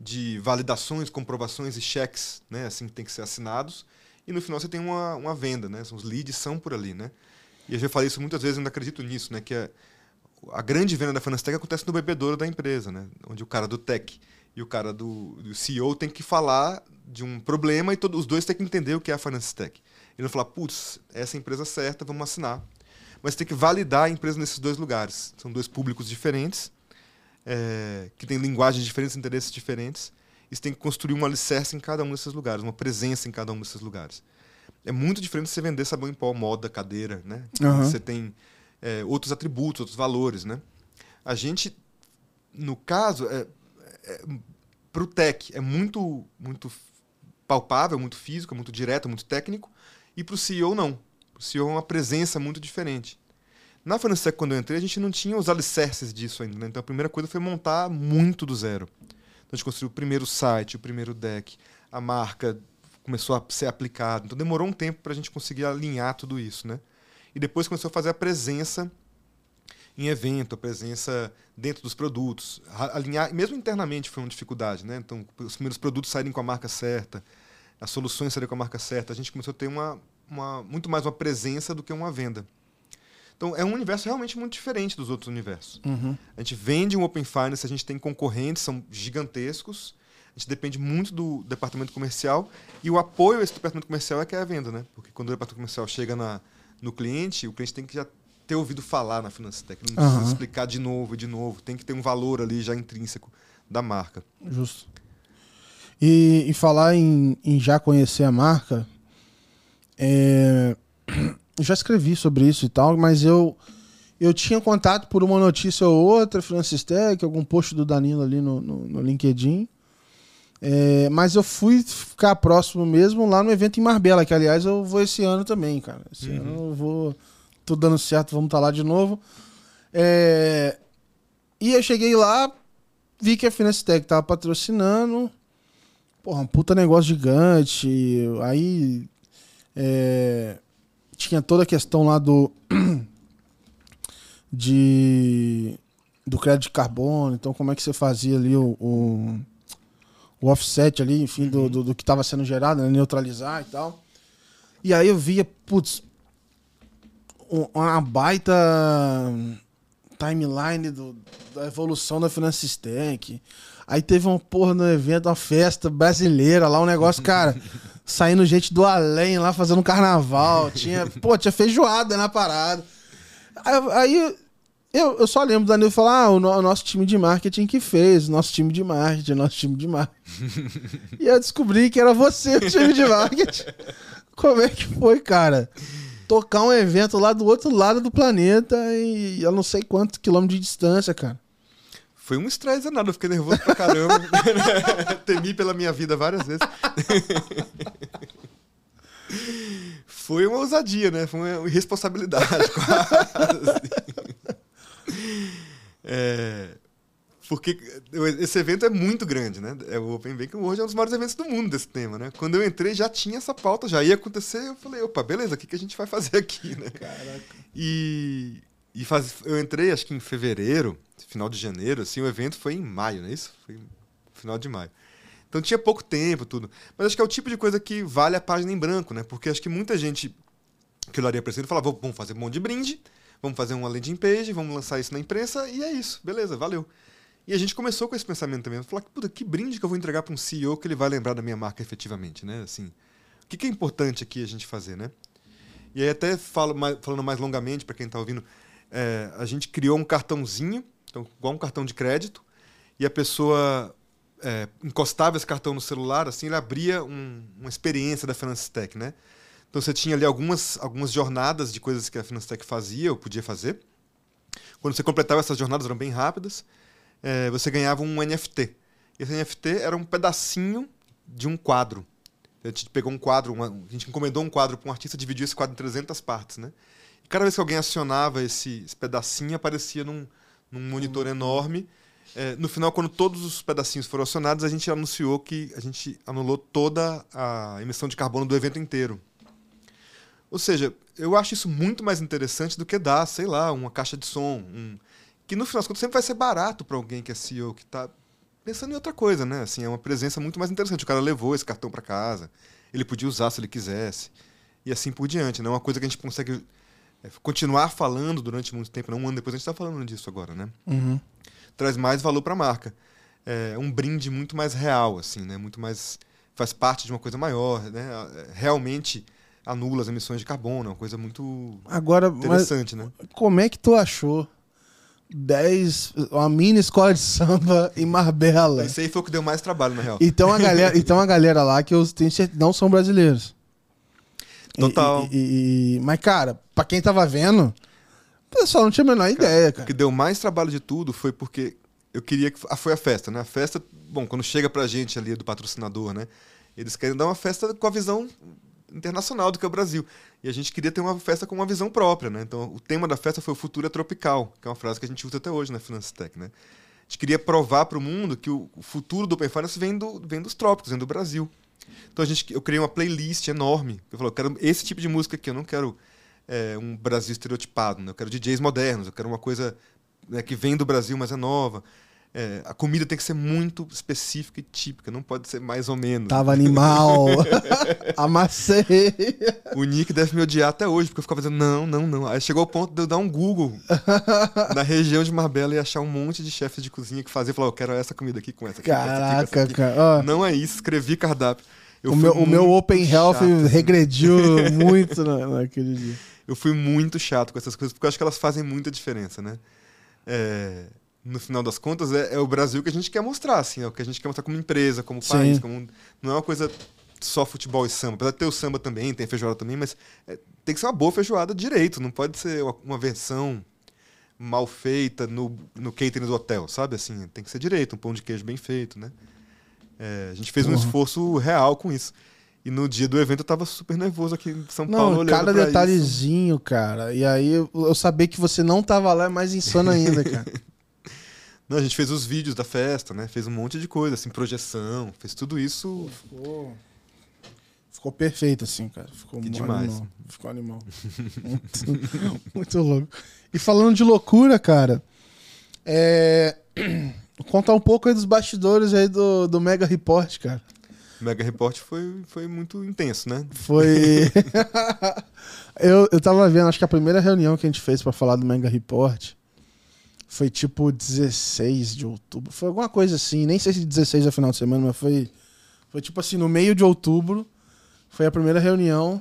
de validações, comprovações e cheques, né? Assim que tem que ser assinados. E no final você tem uma, uma venda, né? Os leads são por ali, né? E eu já falei isso muitas vezes, eu não acredito nisso, né? Que a, a grande venda da Finance Tech acontece no bebedouro da empresa, né? Onde o cara do tech e o cara do, do CEO tem que falar de um problema e todos os dois têm que entender o que é a Finance Tech. E não falar, putz, essa é a empresa certa, vamos assinar. Mas tem que validar a empresa nesses dois lugares. São dois públicos diferentes é, que tem linguagens diferentes, interesses diferentes, e você tem que construir um alicerce em cada um desses lugares, uma presença em cada um desses lugares. É muito diferente você vender sabão em pó, moda, cadeira, né? Uhum. Você tem é, outros atributos, outros valores, né? A gente, no caso, é, é, para o tech é muito, muito palpável, muito físico, muito direto, muito técnico, e para o CEO não. O CEO é uma presença muito diferente. Na Finance quando eu entrei, a gente não tinha os alicerces disso ainda. Né? Então, a primeira coisa foi montar muito do zero. Então, a gente construiu o primeiro site, o primeiro deck, a marca começou a ser aplicada. Então, demorou um tempo para a gente conseguir alinhar tudo isso. Né? E depois começou a fazer a presença em evento, a presença dentro dos produtos. Alinhar, mesmo internamente foi uma dificuldade. Né? Então, os primeiros produtos saírem com a marca certa, as soluções saírem com a marca certa. A gente começou a ter uma, uma, muito mais uma presença do que uma venda. Então é um universo realmente muito diferente dos outros universos. Uhum. A gente vende um Open Finance, a gente tem concorrentes, são gigantescos. A gente depende muito do departamento comercial e o apoio a esse departamento comercial é que é a venda, né? Porque quando o departamento comercial chega na, no cliente, o cliente tem que já ter ouvido falar na Finance Tech, não precisa uhum. explicar de novo e de novo, tem que ter um valor ali já intrínseco da marca. Justo. E, e falar em, em, já conhecer a marca, é, já escrevi sobre isso e tal, mas eu eu tinha contato por uma notícia ou outra, Francis Tech, algum post do Danilo ali no, no, no LinkedIn. É, mas eu fui ficar próximo mesmo lá no evento em Marbella, que aliás eu vou esse ano também, cara. Esse uhum. ano eu vou. Tudo dando certo, vamos estar tá lá de novo. É, e eu cheguei lá, vi que a Finestec tava patrocinando. Porra, um puta negócio gigante. Aí. É, tinha toda a questão lá do. de. do crédito de carbono. Então, como é que você fazia ali o. o, o offset ali, enfim, do, do, do que estava sendo gerado, né? neutralizar e tal. E aí eu via, putz, uma baita timeline do, da evolução da Financistack. Aí teve uma porra no evento, uma festa brasileira lá, um negócio, cara saindo gente do além lá fazendo carnaval. Tinha, pô, tinha feijoada na parada. Aí eu, eu só lembro do Danilo falar: ah, o, no, o, nosso time de marketing que fez, nosso time de marketing, nosso time de marketing. e eu descobri que era você o time de marketing. Como é que foi, cara? Tocar um evento lá do outro lado do planeta e eu não sei quantos quilômetros de distância, cara. Foi um estresse danado, eu fiquei nervoso pra caramba. Temi pela minha vida várias vezes. Foi uma ousadia, né? Foi uma irresponsabilidade, quase. É, porque esse evento é muito grande, né? É o Open Bank hoje é um dos maiores eventos do mundo desse tema, né? Quando eu entrei já tinha essa pauta, já ia acontecer. Eu falei, opa, beleza, o que, que a gente vai fazer aqui, né? Caraca. E, e faz, eu entrei acho que em fevereiro final de janeiro, assim, o evento foi em maio, não é isso? Foi final de maio. Então tinha pouco tempo, tudo. Mas acho que é o tipo de coisa que vale a página em branco, né? Porque acho que muita gente que olharia para isso falava, vamos fazer um monte de brinde, vamos fazer uma landing page, vamos lançar isso na imprensa e é isso, beleza, valeu. E a gente começou com esse pensamento também, falar, puta, que brinde que eu vou entregar para um CEO que ele vai lembrar da minha marca efetivamente, né? Assim, o que, que é importante aqui a gente fazer, né? E aí até falo mais, falando mais longamente para quem está ouvindo, é, a gente criou um cartãozinho então, igual um cartão de crédito, e a pessoa é, encostava esse cartão no celular, assim, ele abria um, uma experiência da Tech, né? Então você tinha ali algumas, algumas jornadas de coisas que a Tech fazia ou podia fazer. Quando você completava essas jornadas, eram bem rápidas, é, você ganhava um NFT. Esse NFT era um pedacinho de um quadro. A gente pegou um quadro, uma, a gente encomendou um quadro para um artista, dividiu esse quadro em 300 partes, né? Cada vez que alguém acionava esse, esse pedacinho, aparecia num, num monitor enorme. É, no final, quando todos os pedacinhos foram acionados, a gente anunciou que a gente anulou toda a emissão de carbono do evento inteiro. Ou seja, eu acho isso muito mais interessante do que dar, sei lá, uma caixa de som, um, que no final das contas sempre vai ser barato para alguém que é CEO, que está pensando em outra coisa, né? Assim, é uma presença muito mais interessante. O cara levou esse cartão para casa, ele podia usar se ele quisesse, e assim por diante, né? Uma coisa que a gente consegue é, continuar falando durante muito tempo, não um ano depois a gente está falando disso agora, né? Uhum. Traz mais valor para a marca. É um brinde muito mais real, assim, né? Muito mais faz parte de uma coisa maior, né? Realmente anula as emissões de carbono, é uma coisa muito Agora, interessante, né? como é que tu achou 10, uma mini escola de samba em Marbella? Isso aí foi o que deu mais trabalho, na real. Então a galera, então a galera lá que eu tenho certeza não são brasileiros. Total. e- e- e- mas, cara, pra quem tava vendo, o pessoal não tinha a menor ideia, O cara. que deu mais trabalho de tudo foi porque eu queria que. Ah, foi a festa, né? A festa, bom, quando chega pra gente ali do patrocinador, né? Eles querem dar uma festa com a visão internacional do que é o Brasil. E a gente queria ter uma festa com uma visão própria, né? Então, o tema da festa foi o futuro é tropical, que é uma frase que a gente usa até hoje na Finance Tech, né? A gente queria provar para o mundo que o o futuro do Open Finance vem, do, vem dos trópicos, vem do Brasil. Então, a gente, eu criei uma playlist enorme. Eu falei, eu quero esse tipo de música aqui, eu não quero é, um Brasil estereotipado, né? eu quero DJs modernos, eu quero uma coisa né, que vem do Brasil, mas é nova. É, a comida tem que ser muito específica e típica, não pode ser mais ou menos. Tava animal. Amassei. O Nick deve me odiar até hoje, porque eu ficava dizendo, não, não, não. Aí chegou ao ponto de eu dar um Google na região de Marbella e achar um monte de chefes de cozinha que fazia. Falar, eu quero essa comida aqui com essa aqui. com essa aqui, com essa Caraca, aqui. cara. Não é isso, escrevi cardápio. Eu o meu, o meu Open Health chato, assim. regrediu muito na, naquele dia. Eu fui muito chato com essas coisas, porque eu acho que elas fazem muita diferença, né? É, no final das contas, é, é o Brasil que a gente quer mostrar, assim, é o que a gente quer mostrar como empresa, como país, Sim. como, não é uma coisa só futebol e samba. Apesar de ter o samba também, tem feijoada também, mas é, tem que ser uma boa feijoada direito, não pode ser uma, uma versão mal feita no, no catering do hotel, sabe? Assim, tem que ser direito, um pão de queijo bem feito, né? É, a gente fez um Uhum. esforço real com isso. E no dia do evento eu tava super nervoso aqui em São Paulo Não, olhando cada pra isso. detalhezinho, cara. E aí eu, eu saber que você não tava lá é mais insano ainda, cara. Não, a gente fez os vídeos da festa, né? Fez um monte de coisa, assim, projeção, fez tudo isso. Ficou. Ficou perfeito, assim, cara. Ficou Que demais. Animal. Ficou animal. muito, muito louco. E falando de loucura, cara, é. Contar um pouco aí dos bastidores aí do, do Mega Report, cara. Mega Report foi, foi muito intenso, né? Foi. eu, eu tava vendo, acho que a primeira reunião que a gente fez pra falar do Mega Report foi tipo 16 de outubro. Foi alguma coisa assim, nem sei se 16 é final de semana, mas foi. Foi tipo assim, no meio de outubro. Foi a primeira reunião.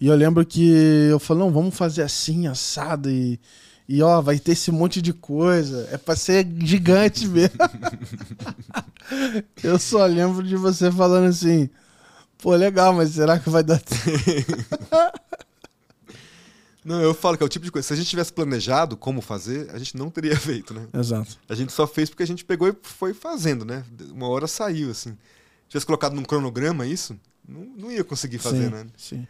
E eu lembro que eu falei, não, vamos fazer assim, assado e. E ó, vai ter esse monte de coisa. É pra ser gigante mesmo. eu só lembro de você falando assim. Pô, legal, mas será que vai dar tempo? Não, eu falo que é o tipo de coisa. Se a gente tivesse planejado como fazer, a gente não teria feito, né? Exato. A gente só fez porque a gente pegou e foi fazendo, né? Uma hora saiu, assim. Se tivesse colocado num cronograma isso, não, não ia conseguir fazer, sim, né? Sim.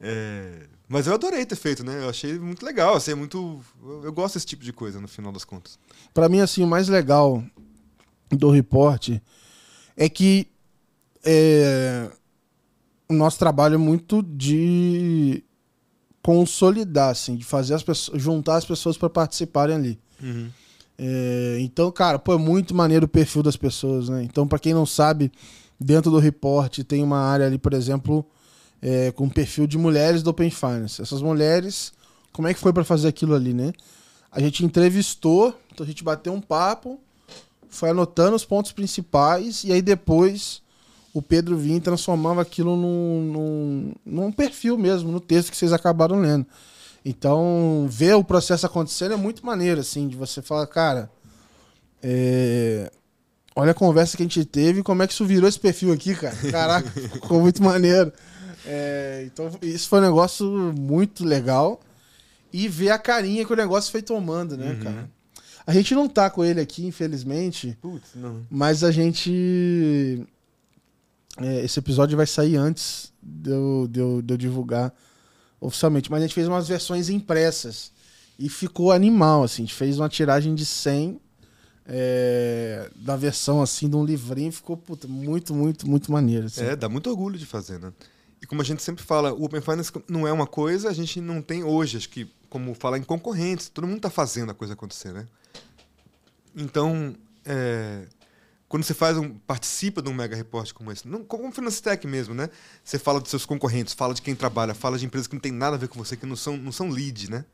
É, Mas eu adorei ter feito, né? Eu achei muito legal, assim, é muito. Eu gosto desse tipo de coisa, no final das contas. Pra mim, assim, o mais legal do report é que é, o nosso trabalho é muito de consolidar, assim, de fazer as pessoas, juntar as pessoas para participarem ali. É, então, cara, pô, é muito maneiro o perfil das pessoas, né? Então, pra quem não sabe, dentro do report tem uma área ali, por exemplo, é, com perfil de mulheres do Open Finance. Essas mulheres, como é que foi pra fazer aquilo ali, né? A gente entrevistou, então a gente bateu um papo, foi anotando os pontos principais e aí depois o Pedro vinha e transformava aquilo num, num, num perfil mesmo, no texto que vocês acabaram lendo. Então, ver o processo acontecendo é muito maneiro, assim, de você falar, cara, é, olha a conversa que a gente teve como é que isso virou esse perfil aqui, cara. Caraca, ficou muito maneiro. É, então, isso foi um negócio muito legal. E ver a carinha que o negócio foi tomando, né, Uhum. cara? A gente não tá com ele aqui, infelizmente, Putz, não. mas a gente É, esse episódio vai sair antes de eu, de, eu, de eu divulgar oficialmente. Mas a gente fez umas versões impressas. E ficou animal, assim. A gente fez uma tiragem de 100 é, da versão, assim, de um livrinho. Ficou, puta, muito, muito, muito maneiro. Assim. É, dá muito orgulho de fazer, né? E como a gente sempre fala, o Open Finance não é uma coisa, a gente não tem hoje, acho que, como falar em concorrentes, todo mundo está fazendo a coisa acontecer, né? Então, é, quando você faz um, participa de um mega report como esse, não, como o Financetech mesmo, né? Você fala dos seus concorrentes, fala de quem trabalha, fala de empresas que não tem nada a ver com você, que não são, não são lead, né?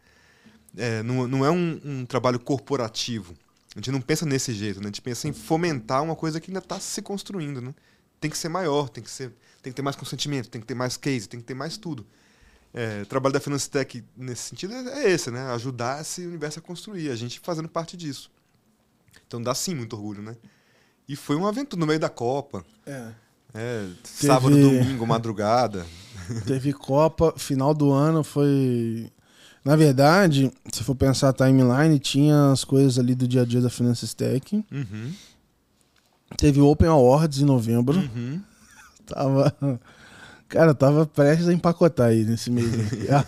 É, não, não é um, um trabalho corporativo. A gente não pensa nesse jeito, né? A gente pensa em fomentar uma coisa que ainda está se construindo, né? Tem que ser maior, tem que ser tem que ter mais consentimento, tem que ter mais case, tem que ter mais tudo. É, o trabalho da Finance Tech nesse sentido é, é esse, né? Ajudar esse universo a construir, a gente fazendo parte disso. Então dá sim muito orgulho, né? E foi uma aventura no meio da Copa. É. É, Teve... Sábado, domingo, madrugada. Teve Copa, final do ano foi. Na verdade, se for pensar a timeline, tinha as coisas ali do dia a dia da Finances Tech. Uhum. Teve o Open Awards em novembro. Uhum. Tava. Cara, tava prestes a empacotar aí nesse mês.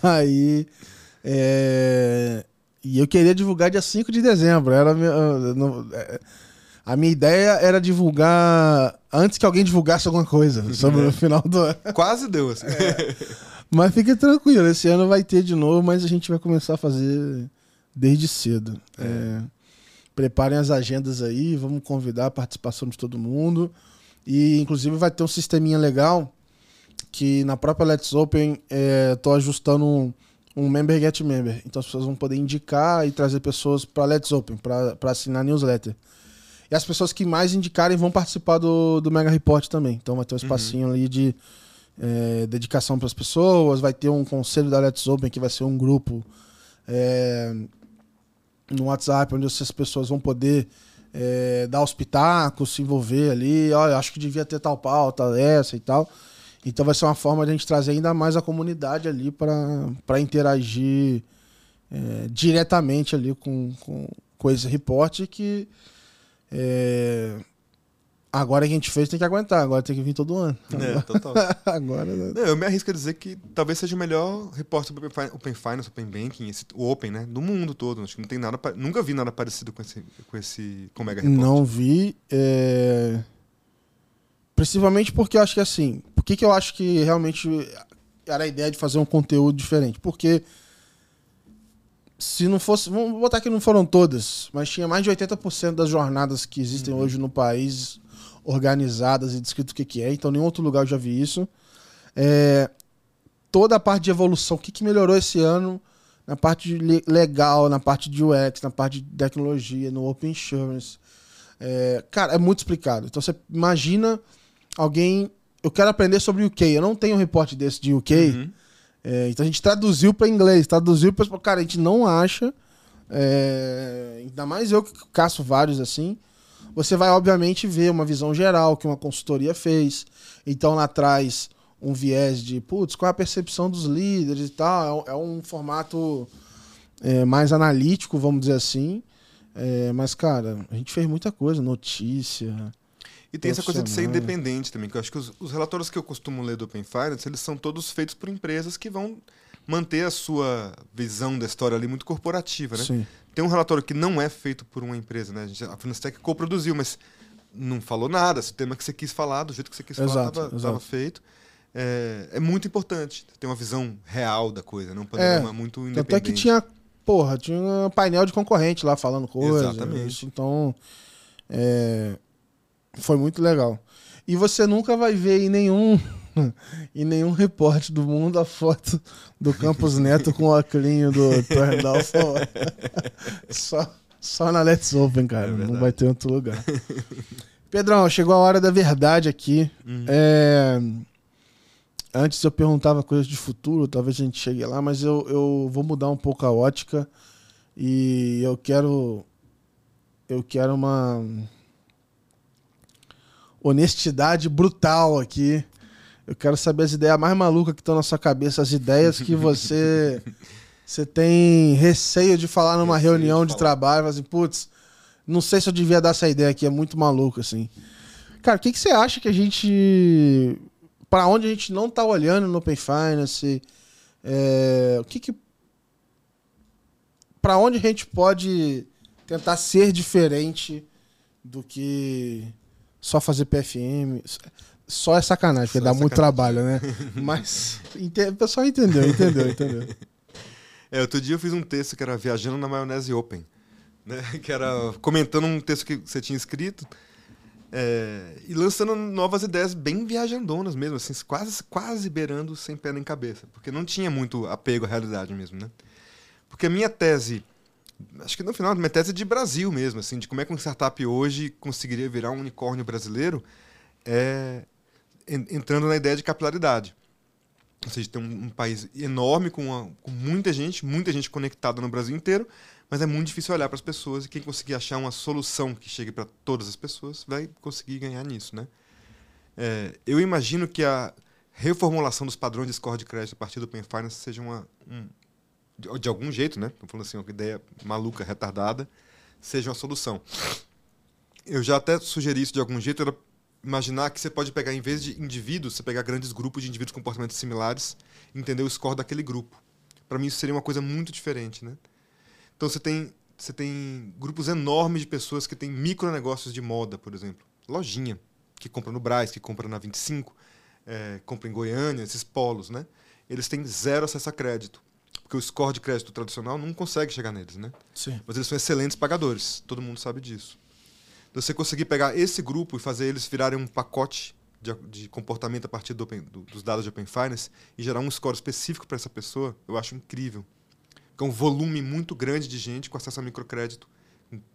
aí. É... E eu queria divulgar dia 5 de dezembro. Era é, a minha ideia era divulgar antes que alguém divulgasse alguma coisa sobre o final do ano. Quase deu, assim. É. Mas fique tranquilo, esse ano vai ter de novo, mas a gente vai começar a fazer desde cedo. É. É... Preparem as agendas aí, vamos convidar a participação de todo mundo. E inclusive vai ter um sisteminha legal que na própria Let's Open é, tô ajustando um, um member get member. Então as pessoas vão poder indicar e trazer pessoas para Let's Open, para assinar newsletter. E as pessoas que mais indicarem vão participar do, do Mega Report também. Então vai ter um uhum. espacinho uhum. ali de é, dedicação para as pessoas, vai ter um conselho da Let's Open que vai ser um grupo é, no WhatsApp onde essas pessoas vão poder é, dar os pitacos, se envolver ali. Olha, acho que devia ter tal pauta, essa e tal. Então vai ser uma forma de a gente trazer ainda mais a comunidade ali para interagir é, diretamente ali com, com, com esse reporte que é, Agora que a gente fez tem que aguentar, agora tem que vir todo ano. É, total. agora. Né? Não, eu me arrisco a dizer que talvez seja o melhor repórter do Open Finance, Open Banking, esse, o Open, né? Do mundo todo. Acho que não tem nada. Nunca vi nada parecido com esse, com esse com Mega Report. Não vi. É... Principalmente porque eu acho que assim. Por que, que eu acho que realmente era a ideia de fazer um conteúdo diferente? Porque se não fosse. Vamos botar que não foram todas, mas tinha mais de 80% das jornadas que existem uhum. hoje no país organizadas e descrito o que, que é, então nenhum outro lugar eu já vi isso. É, toda a parte de evolução, o que, que melhorou esse ano na parte legal, na parte de UX, na parte de tecnologia, no Open Insurance. É, cara, é muito explicado. Então você imagina alguém. Eu quero aprender sobre o UK. Eu não tenho um reporte desse de UK. Uhum. É, então a gente traduziu para inglês, traduziu para. Cara, a gente não acha. É, ainda mais eu que caço vários assim você vai, obviamente, ver uma visão geral que uma consultoria fez. Então, lá atrás, um viés de, putz, qual é a percepção dos líderes e tal. É, um é formato é, mais analítico, vamos dizer assim. É, mas, cara, a gente fez muita coisa, notícia. E tem essa coisa de ser independente também, que eu acho que os, os, relatórios que eu costumo ler do Open Finance, eles são todos feitos por empresas que vão manter a sua visão da história ali muito corporativa, né? Sim. Tem um relatório que não é feito por uma empresa, né? A, gente, a Finastec co-produziu, mas não falou nada. Se o tema que você quis falar, do jeito que você quis exato, falar, estava feito. É, é, muito importante ter uma visão real da coisa, não um panorama é, muito independente. Até que tinha, porra, tinha um painel de concorrente lá falando coisas. Exatamente. Isso, então, é, foi muito legal. E você nunca vai ver em nenhum em nenhum reporte do mundo a foto do Campos Neto com o aclinho do Turndorf. só, só na Let's Open, cara. É não vai ter outro lugar. Pedrão, chegou a hora da verdade aqui. Uhum. É... Antes eu perguntava coisas de futuro, talvez a gente chegue lá, mas eu, eu vou mudar um pouco a ótica e eu quero. Eu quero uma honestidade brutal aqui eu quero saber as ideias mais malucas que estão na sua cabeça, as ideias que você você tem receio de falar numa receio reunião de, de trabalho, assim, putz, não sei se eu devia dar essa ideia aqui, é muito maluco, assim. Cara, o que, que você acha que a gente. Pra onde a gente não tá olhando no Open Finance? É, o que que. Pra onde a gente pode tentar ser diferente do que só fazer PFM? Só é sacanagem, porque Só dá é muito sacanagem. trabalho, né? Mas o pessoal entendeu, entendeu, entendeu. É, outro dia eu fiz um texto que era Viajando na Maionese Open. Né? Que era comentando um texto que você tinha escrito é, e lançando novas ideias bem viajandonas mesmo, assim, quase, quase beirando sem pé nem cabeça. Porque não tinha muito apego à realidade mesmo, né? Porque a minha tese, acho que no final, minha tese é de Brasil mesmo, assim, de como é que uma startup hoje conseguiria virar um unicórnio brasileiro, é en- entrando na ideia de capilaridade. Ou seja, tem um, um país enorme com, uma- com muita gente, muita gente conectada no Brasil inteiro, mas é muito difícil olhar para as pessoas e quem conseguir achar uma solução que chegue para todas as pessoas vai conseguir ganhar nisso, né? É, eu imagino que a reformulação dos padrões de score de crédito a partir do Open Finance seja uma um, de, de algum jeito, né? Estou falando assim, uma ideia maluca, retardada, seja uma solução. Eu já até sugeri isso de algum jeito, era imaginar que você pode pegar, em vez de indivíduos, você pegar grandes grupos de indivíduos com comportamentos similares entender o score daquele grupo. Para mim, isso seria uma coisa muito diferente, né? Então, você tem, você tem grupos enormes de pessoas que têm micronegócios de moda, por exemplo. Lojinha, que compra no Braz, que compra na 25, é, compra em Goiânia, esses polos, né? Eles têm zero acesso a crédito. Porque o score de crédito tradicional não consegue chegar neles, né? Sim. Mas eles são excelentes pagadores. Todo mundo sabe disso. Então, você conseguir pegar esse grupo e fazer eles virarem um pacote de, de comportamento a partir do open- do- dos dados de Open Finance e gerar um score específico para essa pessoa, eu acho incrível. Que é um volume muito grande de gente com acesso a microcrédito,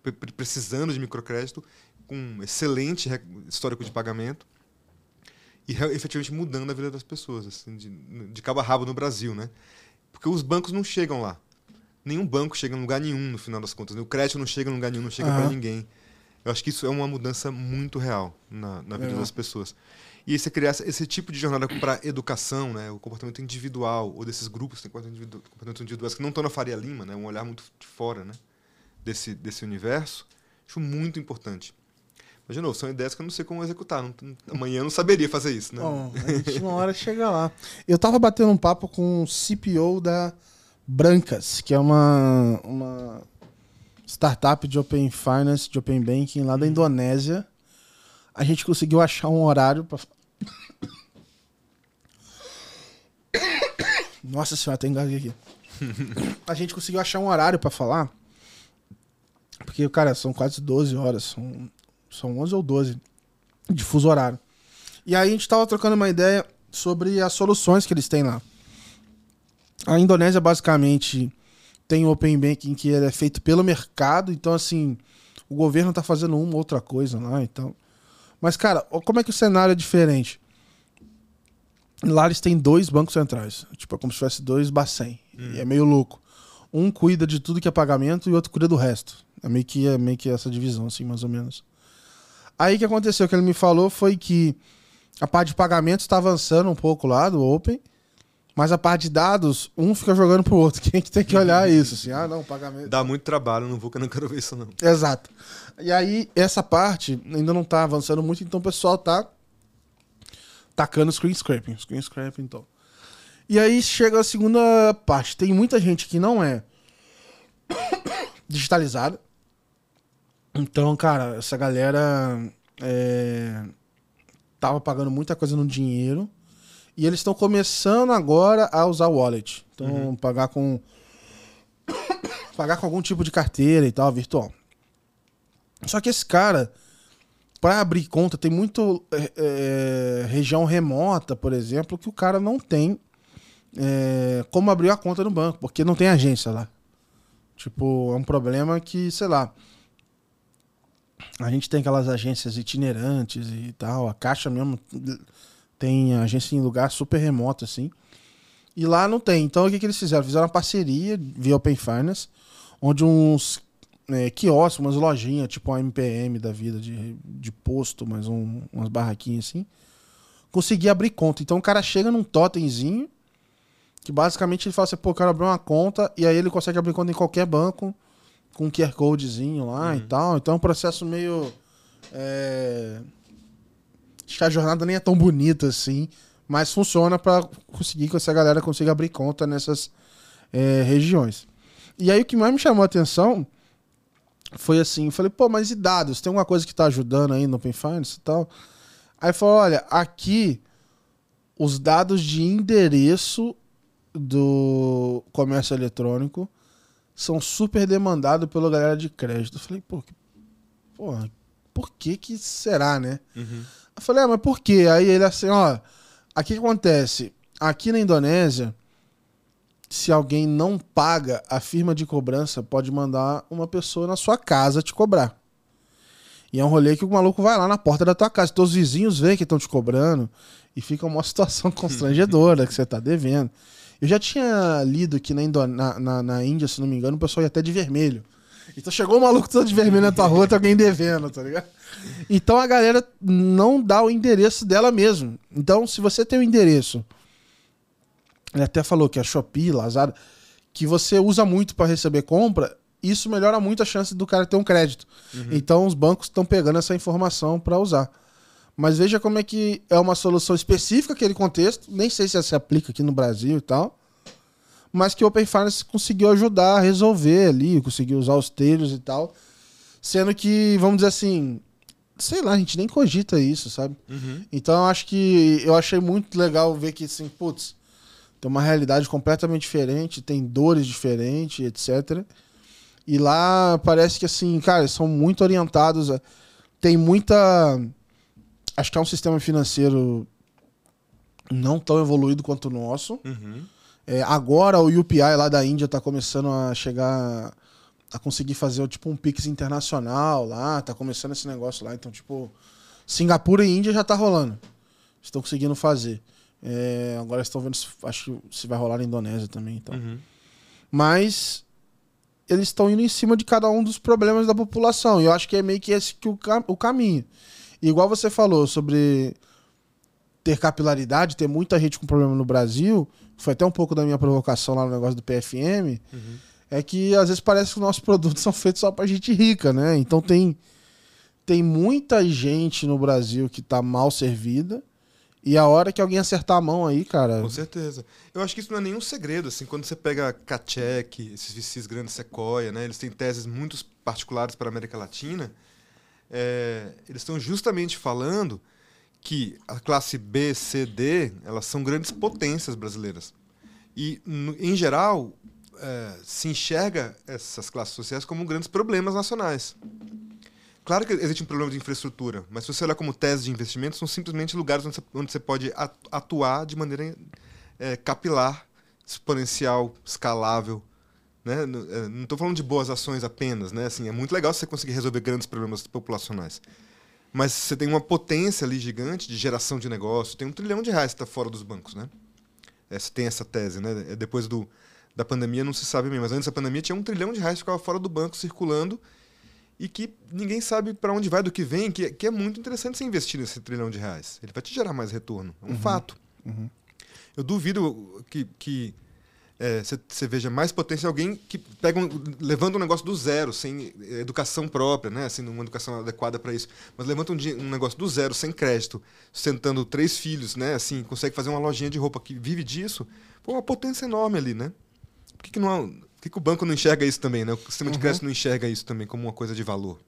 pre- pre- precisando de microcrédito, com um excelente histórico de pagamento e efetivamente mudando a vida das pessoas, assim, de, de cabo a rabo no Brasil, né? Porque os bancos não chegam lá. Nenhum banco chega em lugar nenhum, no final das contas. né? O crédito não chega em lugar nenhum, não chega Aham. para ninguém. Eu acho que isso é uma mudança muito real na, na vida Legal. das pessoas. E você criar esse tipo de jornada para educação, né? o comportamento individual, ou desses grupos que têm comportamentos individu- comportamentos individuais que não estão na Faria Lima, né? um olhar muito de fora né? desse, desse universo, acho muito importante. Mas, de novo, são ideias que eu não sei como executar. Não- amanhã eu não saberia fazer isso. Né? Bom, a gente uma hora chega lá. Eu tava batendo um papo com o CPO da Brancas, que é uma, uma startup de Open Finance, de Open Banking lá da Indonésia. A gente conseguiu achar um horário pra. Nossa senhora, tem engasgue aqui. A gente conseguiu achar um horário pra falar. Porque, cara, são quase 12 horas. São, são 11 ou 12 de fuso horário. E aí a gente tava trocando uma ideia sobre as soluções que eles têm lá. A Indonésia basicamente tem o Open Banking que ele é feito pelo mercado, então assim, o governo tá fazendo uma ou outra coisa lá, então. Mas cara, como é que o cenário é diferente? Lá eles têm dois bancos centrais, tipo, é como se tivesse dois Bacen. E é meio louco. Um cuida de tudo que é pagamento e o outro cuida do resto. É meio que é meio que essa divisão assim, mais ou menos. Aí o que aconteceu? O que ele me falou foi que a parte de pagamentos está avançando um pouco lá do Open, mas a parte de dados, um fica jogando pro outro. Quem que tem que olhar isso? Assim, ah, não, pagamento. Dá muito trabalho, não vou que eu não quero ver isso, não. Exato. E aí, essa parte ainda não tá avançando muito, então o pessoal tá tacando screen scraping. Screen scraping, então. E aí chega a segunda parte. Tem muita gente que não é digitalizada. Então, cara, essa galera é, tava pagando muita coisa no dinheiro. E eles estão começando agora a usar o wallet. Então, pagar com. pagar com algum tipo de carteira e tal, virtual. Só que esse cara, para abrir conta, tem muito é, é, região remota, por exemplo, que o cara não tem é, como abrir a conta no banco, porque não tem agência lá. Tipo, é um problema que, sei lá. A gente tem aquelas agências itinerantes e tal. A Caixa mesmo tem agência em lugar super remoto, assim. E lá não tem. Então o que, que eles fizeram? Fizeram uma parceria via Open Finance, onde uns é, quiosques, umas lojinhas, tipo uma MPM da vida de, de posto, mais um, umas barraquinhas assim, conseguia abrir conta. Então o cara chega num totemzinho, que basicamente ele fala assim, pô, eu quero abrir uma conta, e aí ele consegue abrir conta em qualquer banco, com um QR Codezinho lá e tal. Então é um processo meio. é, Acho que a jornada nem é tão bonita assim, mas funciona para conseguir que essa galera consiga abrir conta nessas é, regiões. E aí o que mais me chamou a atenção foi assim, falei, pô, mas e dados? Tem alguma coisa que está ajudando aí no Open Finance e tal? Aí falou, olha, aqui os dados de endereço do comércio eletrônico são super demandados pela galera de crédito. Eu falei, pô, que, porra, por que que será, né? Uhum. Eu falei, ah, mas por quê? Aí ele assim, ó, aqui que acontece? Aqui na Indonésia, se alguém não paga, a firma de cobrança pode mandar uma pessoa na sua casa te cobrar. E é um rolê que o maluco vai lá na porta da tua casa. Teus vizinhos veem que estão te cobrando e fica uma situação constrangedora que você tá devendo. Eu já tinha lido que na, Indo na, na, na, Índia, se não me engano, o pessoal ia até de vermelho. Então chegou o maluco todo de vermelho na tua rua, tem alguém devendo, tá ligado? Então a galera não dá o endereço dela mesmo. Então, se você tem o endereço, ele até falou que a Shopee, Lazada, que você usa muito para receber compra, isso melhora muito a chance do cara ter um crédito. Uhum. Então os bancos estão pegando essa informação para usar. Mas veja como é que é uma solução específica aquele contexto, nem sei se ela se aplica aqui no Brasil e tal, mas que o Open Finance conseguiu ajudar a resolver ali, conseguiu usar os telhos e tal, sendo que, vamos dizer assim, sei lá, a gente nem cogita isso, sabe? Uhum. Então eu acho que eu achei muito legal ver que, assim, putz, tem uma realidade completamente diferente, tem dores diferentes, etc. E lá parece que, assim, cara, são muito orientados, a... tem muita acho que é um sistema financeiro não tão evoluído quanto o nosso. Uhum. É, agora o UPI lá da Índia está começando a chegar a conseguir fazer tipo um Pix internacional lá, tá começando esse negócio lá. Então, tipo, Singapura e Índia já tá rolando. Estão conseguindo fazer. É, agora estão vendo se, acho se vai rolar na Indonésia também. Então. Uhum. Mas eles estão indo em cima de cada um dos problemas da população. E eu acho que é meio que esse que o, o caminho igual você falou sobre ter capilaridade, ter muita gente com problema no Brasil, foi até um pouco da minha provocação lá no negócio do PFM, uhum. é que às vezes parece que os nossos produtos são feitos só pra gente rica, né? Então tem, tem muita gente no Brasil que tá mal servida. E a hora que alguém acertar a mão aí, cara. Com certeza. Eu acho que isso não é nenhum segredo, assim, quando você pega Kachek, esses VCs grandes Sequoia, né? Eles têm teses muito particulares para a América Latina é, eles estão justamente falando que a classe B, C, D, elas são grandes potências brasileiras. E, em geral, é, se enxerga essas classes sociais como grandes problemas nacionais. Claro que existe um problema de infraestrutura, mas se você olhar como tese de investimento, são simplesmente lugares onde você, onde você pode atuar de maneira é, capilar, exponencial, escalável, né? É, não estou falando de boas ações apenas, né? Assim, é muito legal você conseguir resolver grandes problemas populacionais. Mas você tem uma potência ali gigante de geração de negócio, tem um trilhão de reais que está fora dos bancos, né? É, você tem essa tese, né? É, depois do, da pandemia não se sabe bem, mas antes da pandemia tinha um trilhão de reais que ficava fora do banco circulando e que ninguém sabe para onde vai, do que vem, que, que é muito interessante você investir nesse trilhão de reais. Ele vai te gerar mais retorno, é um uhum. fato. Uhum. Eu duvido que, que você é, veja mais potência alguém que pega um, levanta um negócio do zero, sem educação própria, né? Assim, uma educação adequada para isso. Mas levanta um, um, negócio do zero, sem crédito, sustentando três filhos, né? Assim, consegue fazer uma lojinha de roupa que vive disso. Pô, uma potência enorme ali, né? Por que, que, não, por que, que o banco não enxerga isso também, né? O sistema de uhum. crédito não enxerga isso também como uma coisa de valor.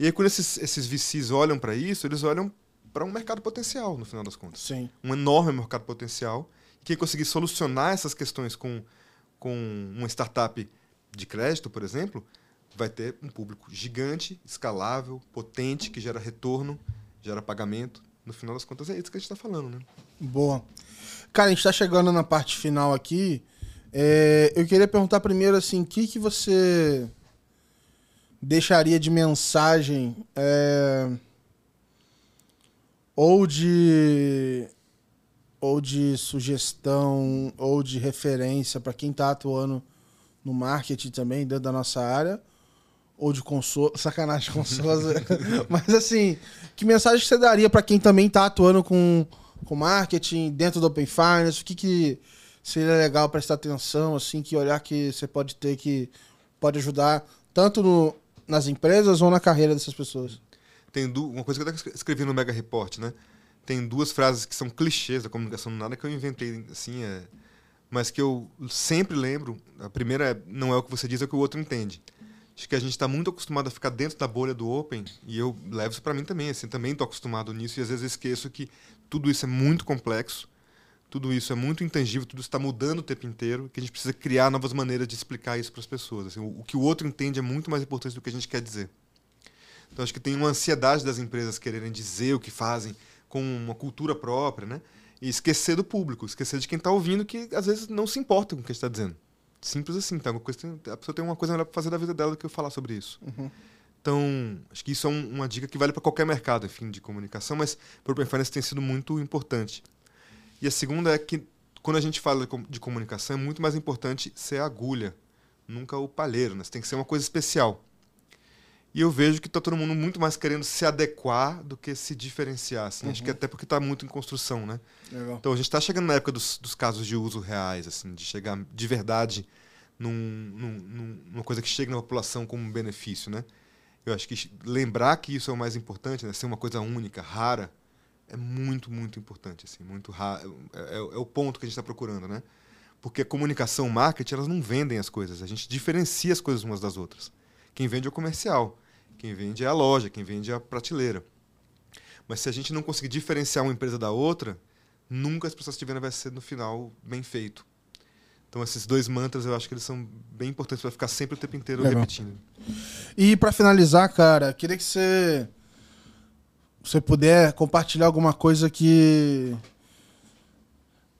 E aí, quando esses, esses VCs olham para isso, eles olham para um mercado potencial, no final das contas. Sim. Um enorme mercado potencial quem conseguir solucionar essas questões com, com uma startup de crédito, por exemplo, vai ter um público gigante, escalável, potente, que gera retorno, gera pagamento. No final das contas, é isso que a gente está falando, né? Boa. Cara, a gente está chegando na parte final aqui. É, eu queria perguntar primeiro assim, o que, que você deixaria de mensagem é, ou de ou de sugestão ou de referência para quem está atuando no marketing também dentro da nossa área ou de consolo, sacanagem consolo, mas assim, que mensagem você daria para quem também está atuando com, com marketing dentro do Open Finance? O que, que seria legal prestar atenção, assim, que olhar que você pode ter que pode ajudar tanto no, nas empresas ou na carreira dessas pessoas? tem uma coisa que eu até escrevi no Mega Report, né? Tem duas frases que são clichês da comunicação, nada que eu inventei assim, é... mas que eu sempre lembro. A primeira é: não é o que você diz, é o que o outro entende. Acho que a gente está muito acostumado a ficar dentro da bolha do Open, e eu levo isso para mim também. Assim, também estou acostumado nisso, e às vezes esqueço que tudo isso é muito complexo, tudo isso é muito intangível, tudo está mudando o tempo inteiro, que a gente precisa criar novas maneiras de explicar isso para as pessoas. Assim, o, o que o outro entende é muito mais importante do que a gente quer dizer. Então acho que tem uma ansiedade das empresas quererem dizer o que fazem com uma cultura própria, né? E esquecer do público, esquecer de quem está ouvindo que às vezes não se importa com o que a gente está dizendo. Simples assim, tá? Coisa, a pessoa tem uma coisa melhor para fazer da vida dela do que eu falar sobre isso. Uhum. Então, acho que isso é um, uma dica que vale para qualquer mercado, enfim, de comunicação, mas para o Open Finance tem sido muito importante. E a segunda é que, quando a gente fala de comunicação, é muito mais importante ser a agulha, nunca o palheiro, né? Você tem que ser uma coisa especial. E eu vejo que está todo mundo muito mais querendo se adequar do que se diferenciar. Assim. Uhum. Acho que até porque está muito em construção, né? Legal. Então a gente está chegando na época dos, dos, casos de uso reais, assim, de chegar de verdade num, num, numa coisa que chega na população como um benefício, né? Eu acho que lembrar que isso é o mais importante, né? Ser uma coisa única, rara, é muito, muito importante, assim, muito raro. É, é, é o ponto que a gente está procurando, né? Porque comunicação, marketing, elas não vendem as coisas. A gente diferencia as coisas umas das outras. Quem vende é o comercial. Quem vende é a loja, quem vende é a prateleira. Mas se a gente não conseguir diferenciar uma empresa da outra, nunca as pessoas tiverem vai ser no final bem feito. Então esses dois mantras eu acho que eles são bem importantes para ficar sempre o tempo inteiro Legal. repetindo. E para finalizar, cara, queria que você você puder compartilhar alguma coisa que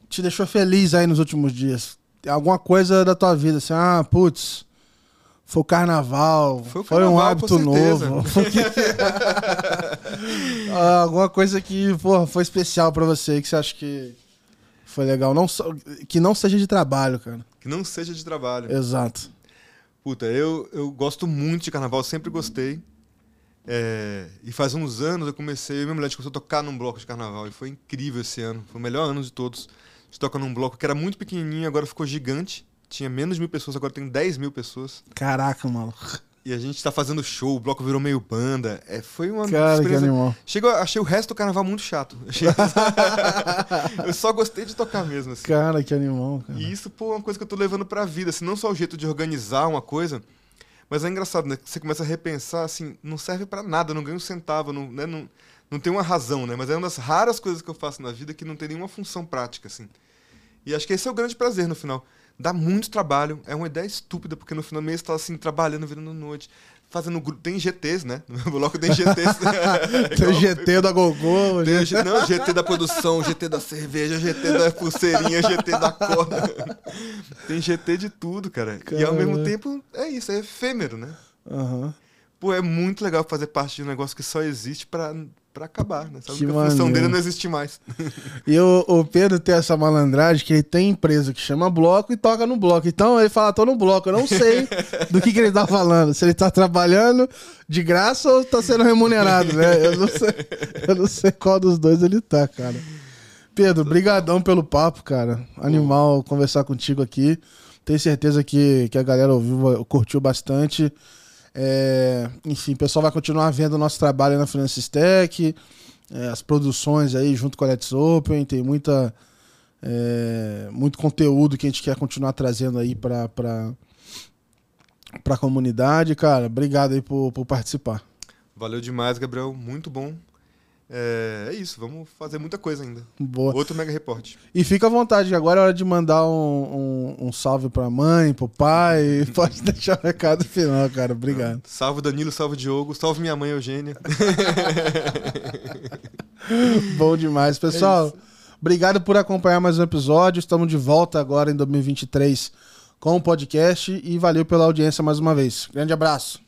te deixou feliz aí nos últimos dias. Alguma coisa da tua vida, assim, ah, putz, foi o carnaval, foi, o foi carnaval, um hábito novo. Ah, alguma coisa que porra, foi especial para você, que você acha que foi legal. Não, que não seja de trabalho, cara. Que não seja de trabalho. Exato. Puta, eu, eu gosto muito de carnaval, sempre gostei. É, e faz uns anos eu comecei, eu e minha mulher começou a tocar num bloco de carnaval. E foi incrível esse ano. Foi o melhor ano de todos. A gente toca num bloco que era muito pequenininho, agora ficou gigante tinha menos de mil pessoas, agora tem 10 mil pessoas. Caraca, mano. E a gente tá fazendo show, o bloco virou meio banda. É, foi uma Cara, experiência. Que animal. Chegou, achei o resto do carnaval muito chato. Eu só gostei de tocar mesmo. Assim. Cara, que animal. Cara. E isso, pô, é uma coisa que eu tô levando pra vida. Assim, não só o jeito de organizar uma coisa, mas é engraçado, né? Você começa a repensar, assim, não serve para nada, não ganho um centavo, não, né? não, não tem uma razão, né? Mas é uma das raras coisas que eu faço na vida que não tem nenhuma função prática, assim. E acho que esse é o grande prazer no final Dá muito trabalho. É uma ideia estúpida, porque no final do mês você tá assim, trabalhando, virando noite. Fazendo grupo. Tem GTs, né? No meu bloco tem GTs. tem GT da Gogô. Tem o, não, GT da produção, GT da cerveja, GT da pulseirinha, GT da corda. tem GT de tudo, cara. Caramba. E ao mesmo tempo, é isso, é efêmero, né? Uhum. Pô, é muito legal fazer parte de um negócio que só existe para para acabar, né? Sabe que, que a função dele não existe mais. E o, o, Pedro tem essa malandragem que ele tem empresa que chama bloco e toca no bloco. Então ele fala, tô no bloco. Eu não sei do que, que ele tá falando. Se ele tá trabalhando de graça ou tá sendo remunerado, né? Eu não sei, eu não sei qual dos dois ele tá, cara. Pedro, brigadão pelo papo, cara. Animal conversar contigo aqui. Tenho certeza que, que a galera ouviu, curtiu bastante. É, enfim, o pessoal vai continuar vendo o nosso trabalho na Francis Tech, é, as produções aí junto com a Let's Open, tem muita, é, muito conteúdo que a gente quer continuar trazendo aí para a comunidade. Cara, obrigado aí por, por participar. Valeu demais, Gabriel. Muito bom é, é, isso, vamos fazer muita coisa ainda. Boa. Outro mega reporte. E fica à vontade, agora é hora de mandar um, um, um salve pra mãe, pro pai. Pode deixar o recado final, cara. Obrigado. Salve Danilo, salve Diogo, salve minha mãe Eugênia. Bom demais, pessoal. É obrigado por acompanhar mais um episódio. Estamos de volta agora em 2023 com o podcast e valeu pela audiência mais uma vez. Grande abraço.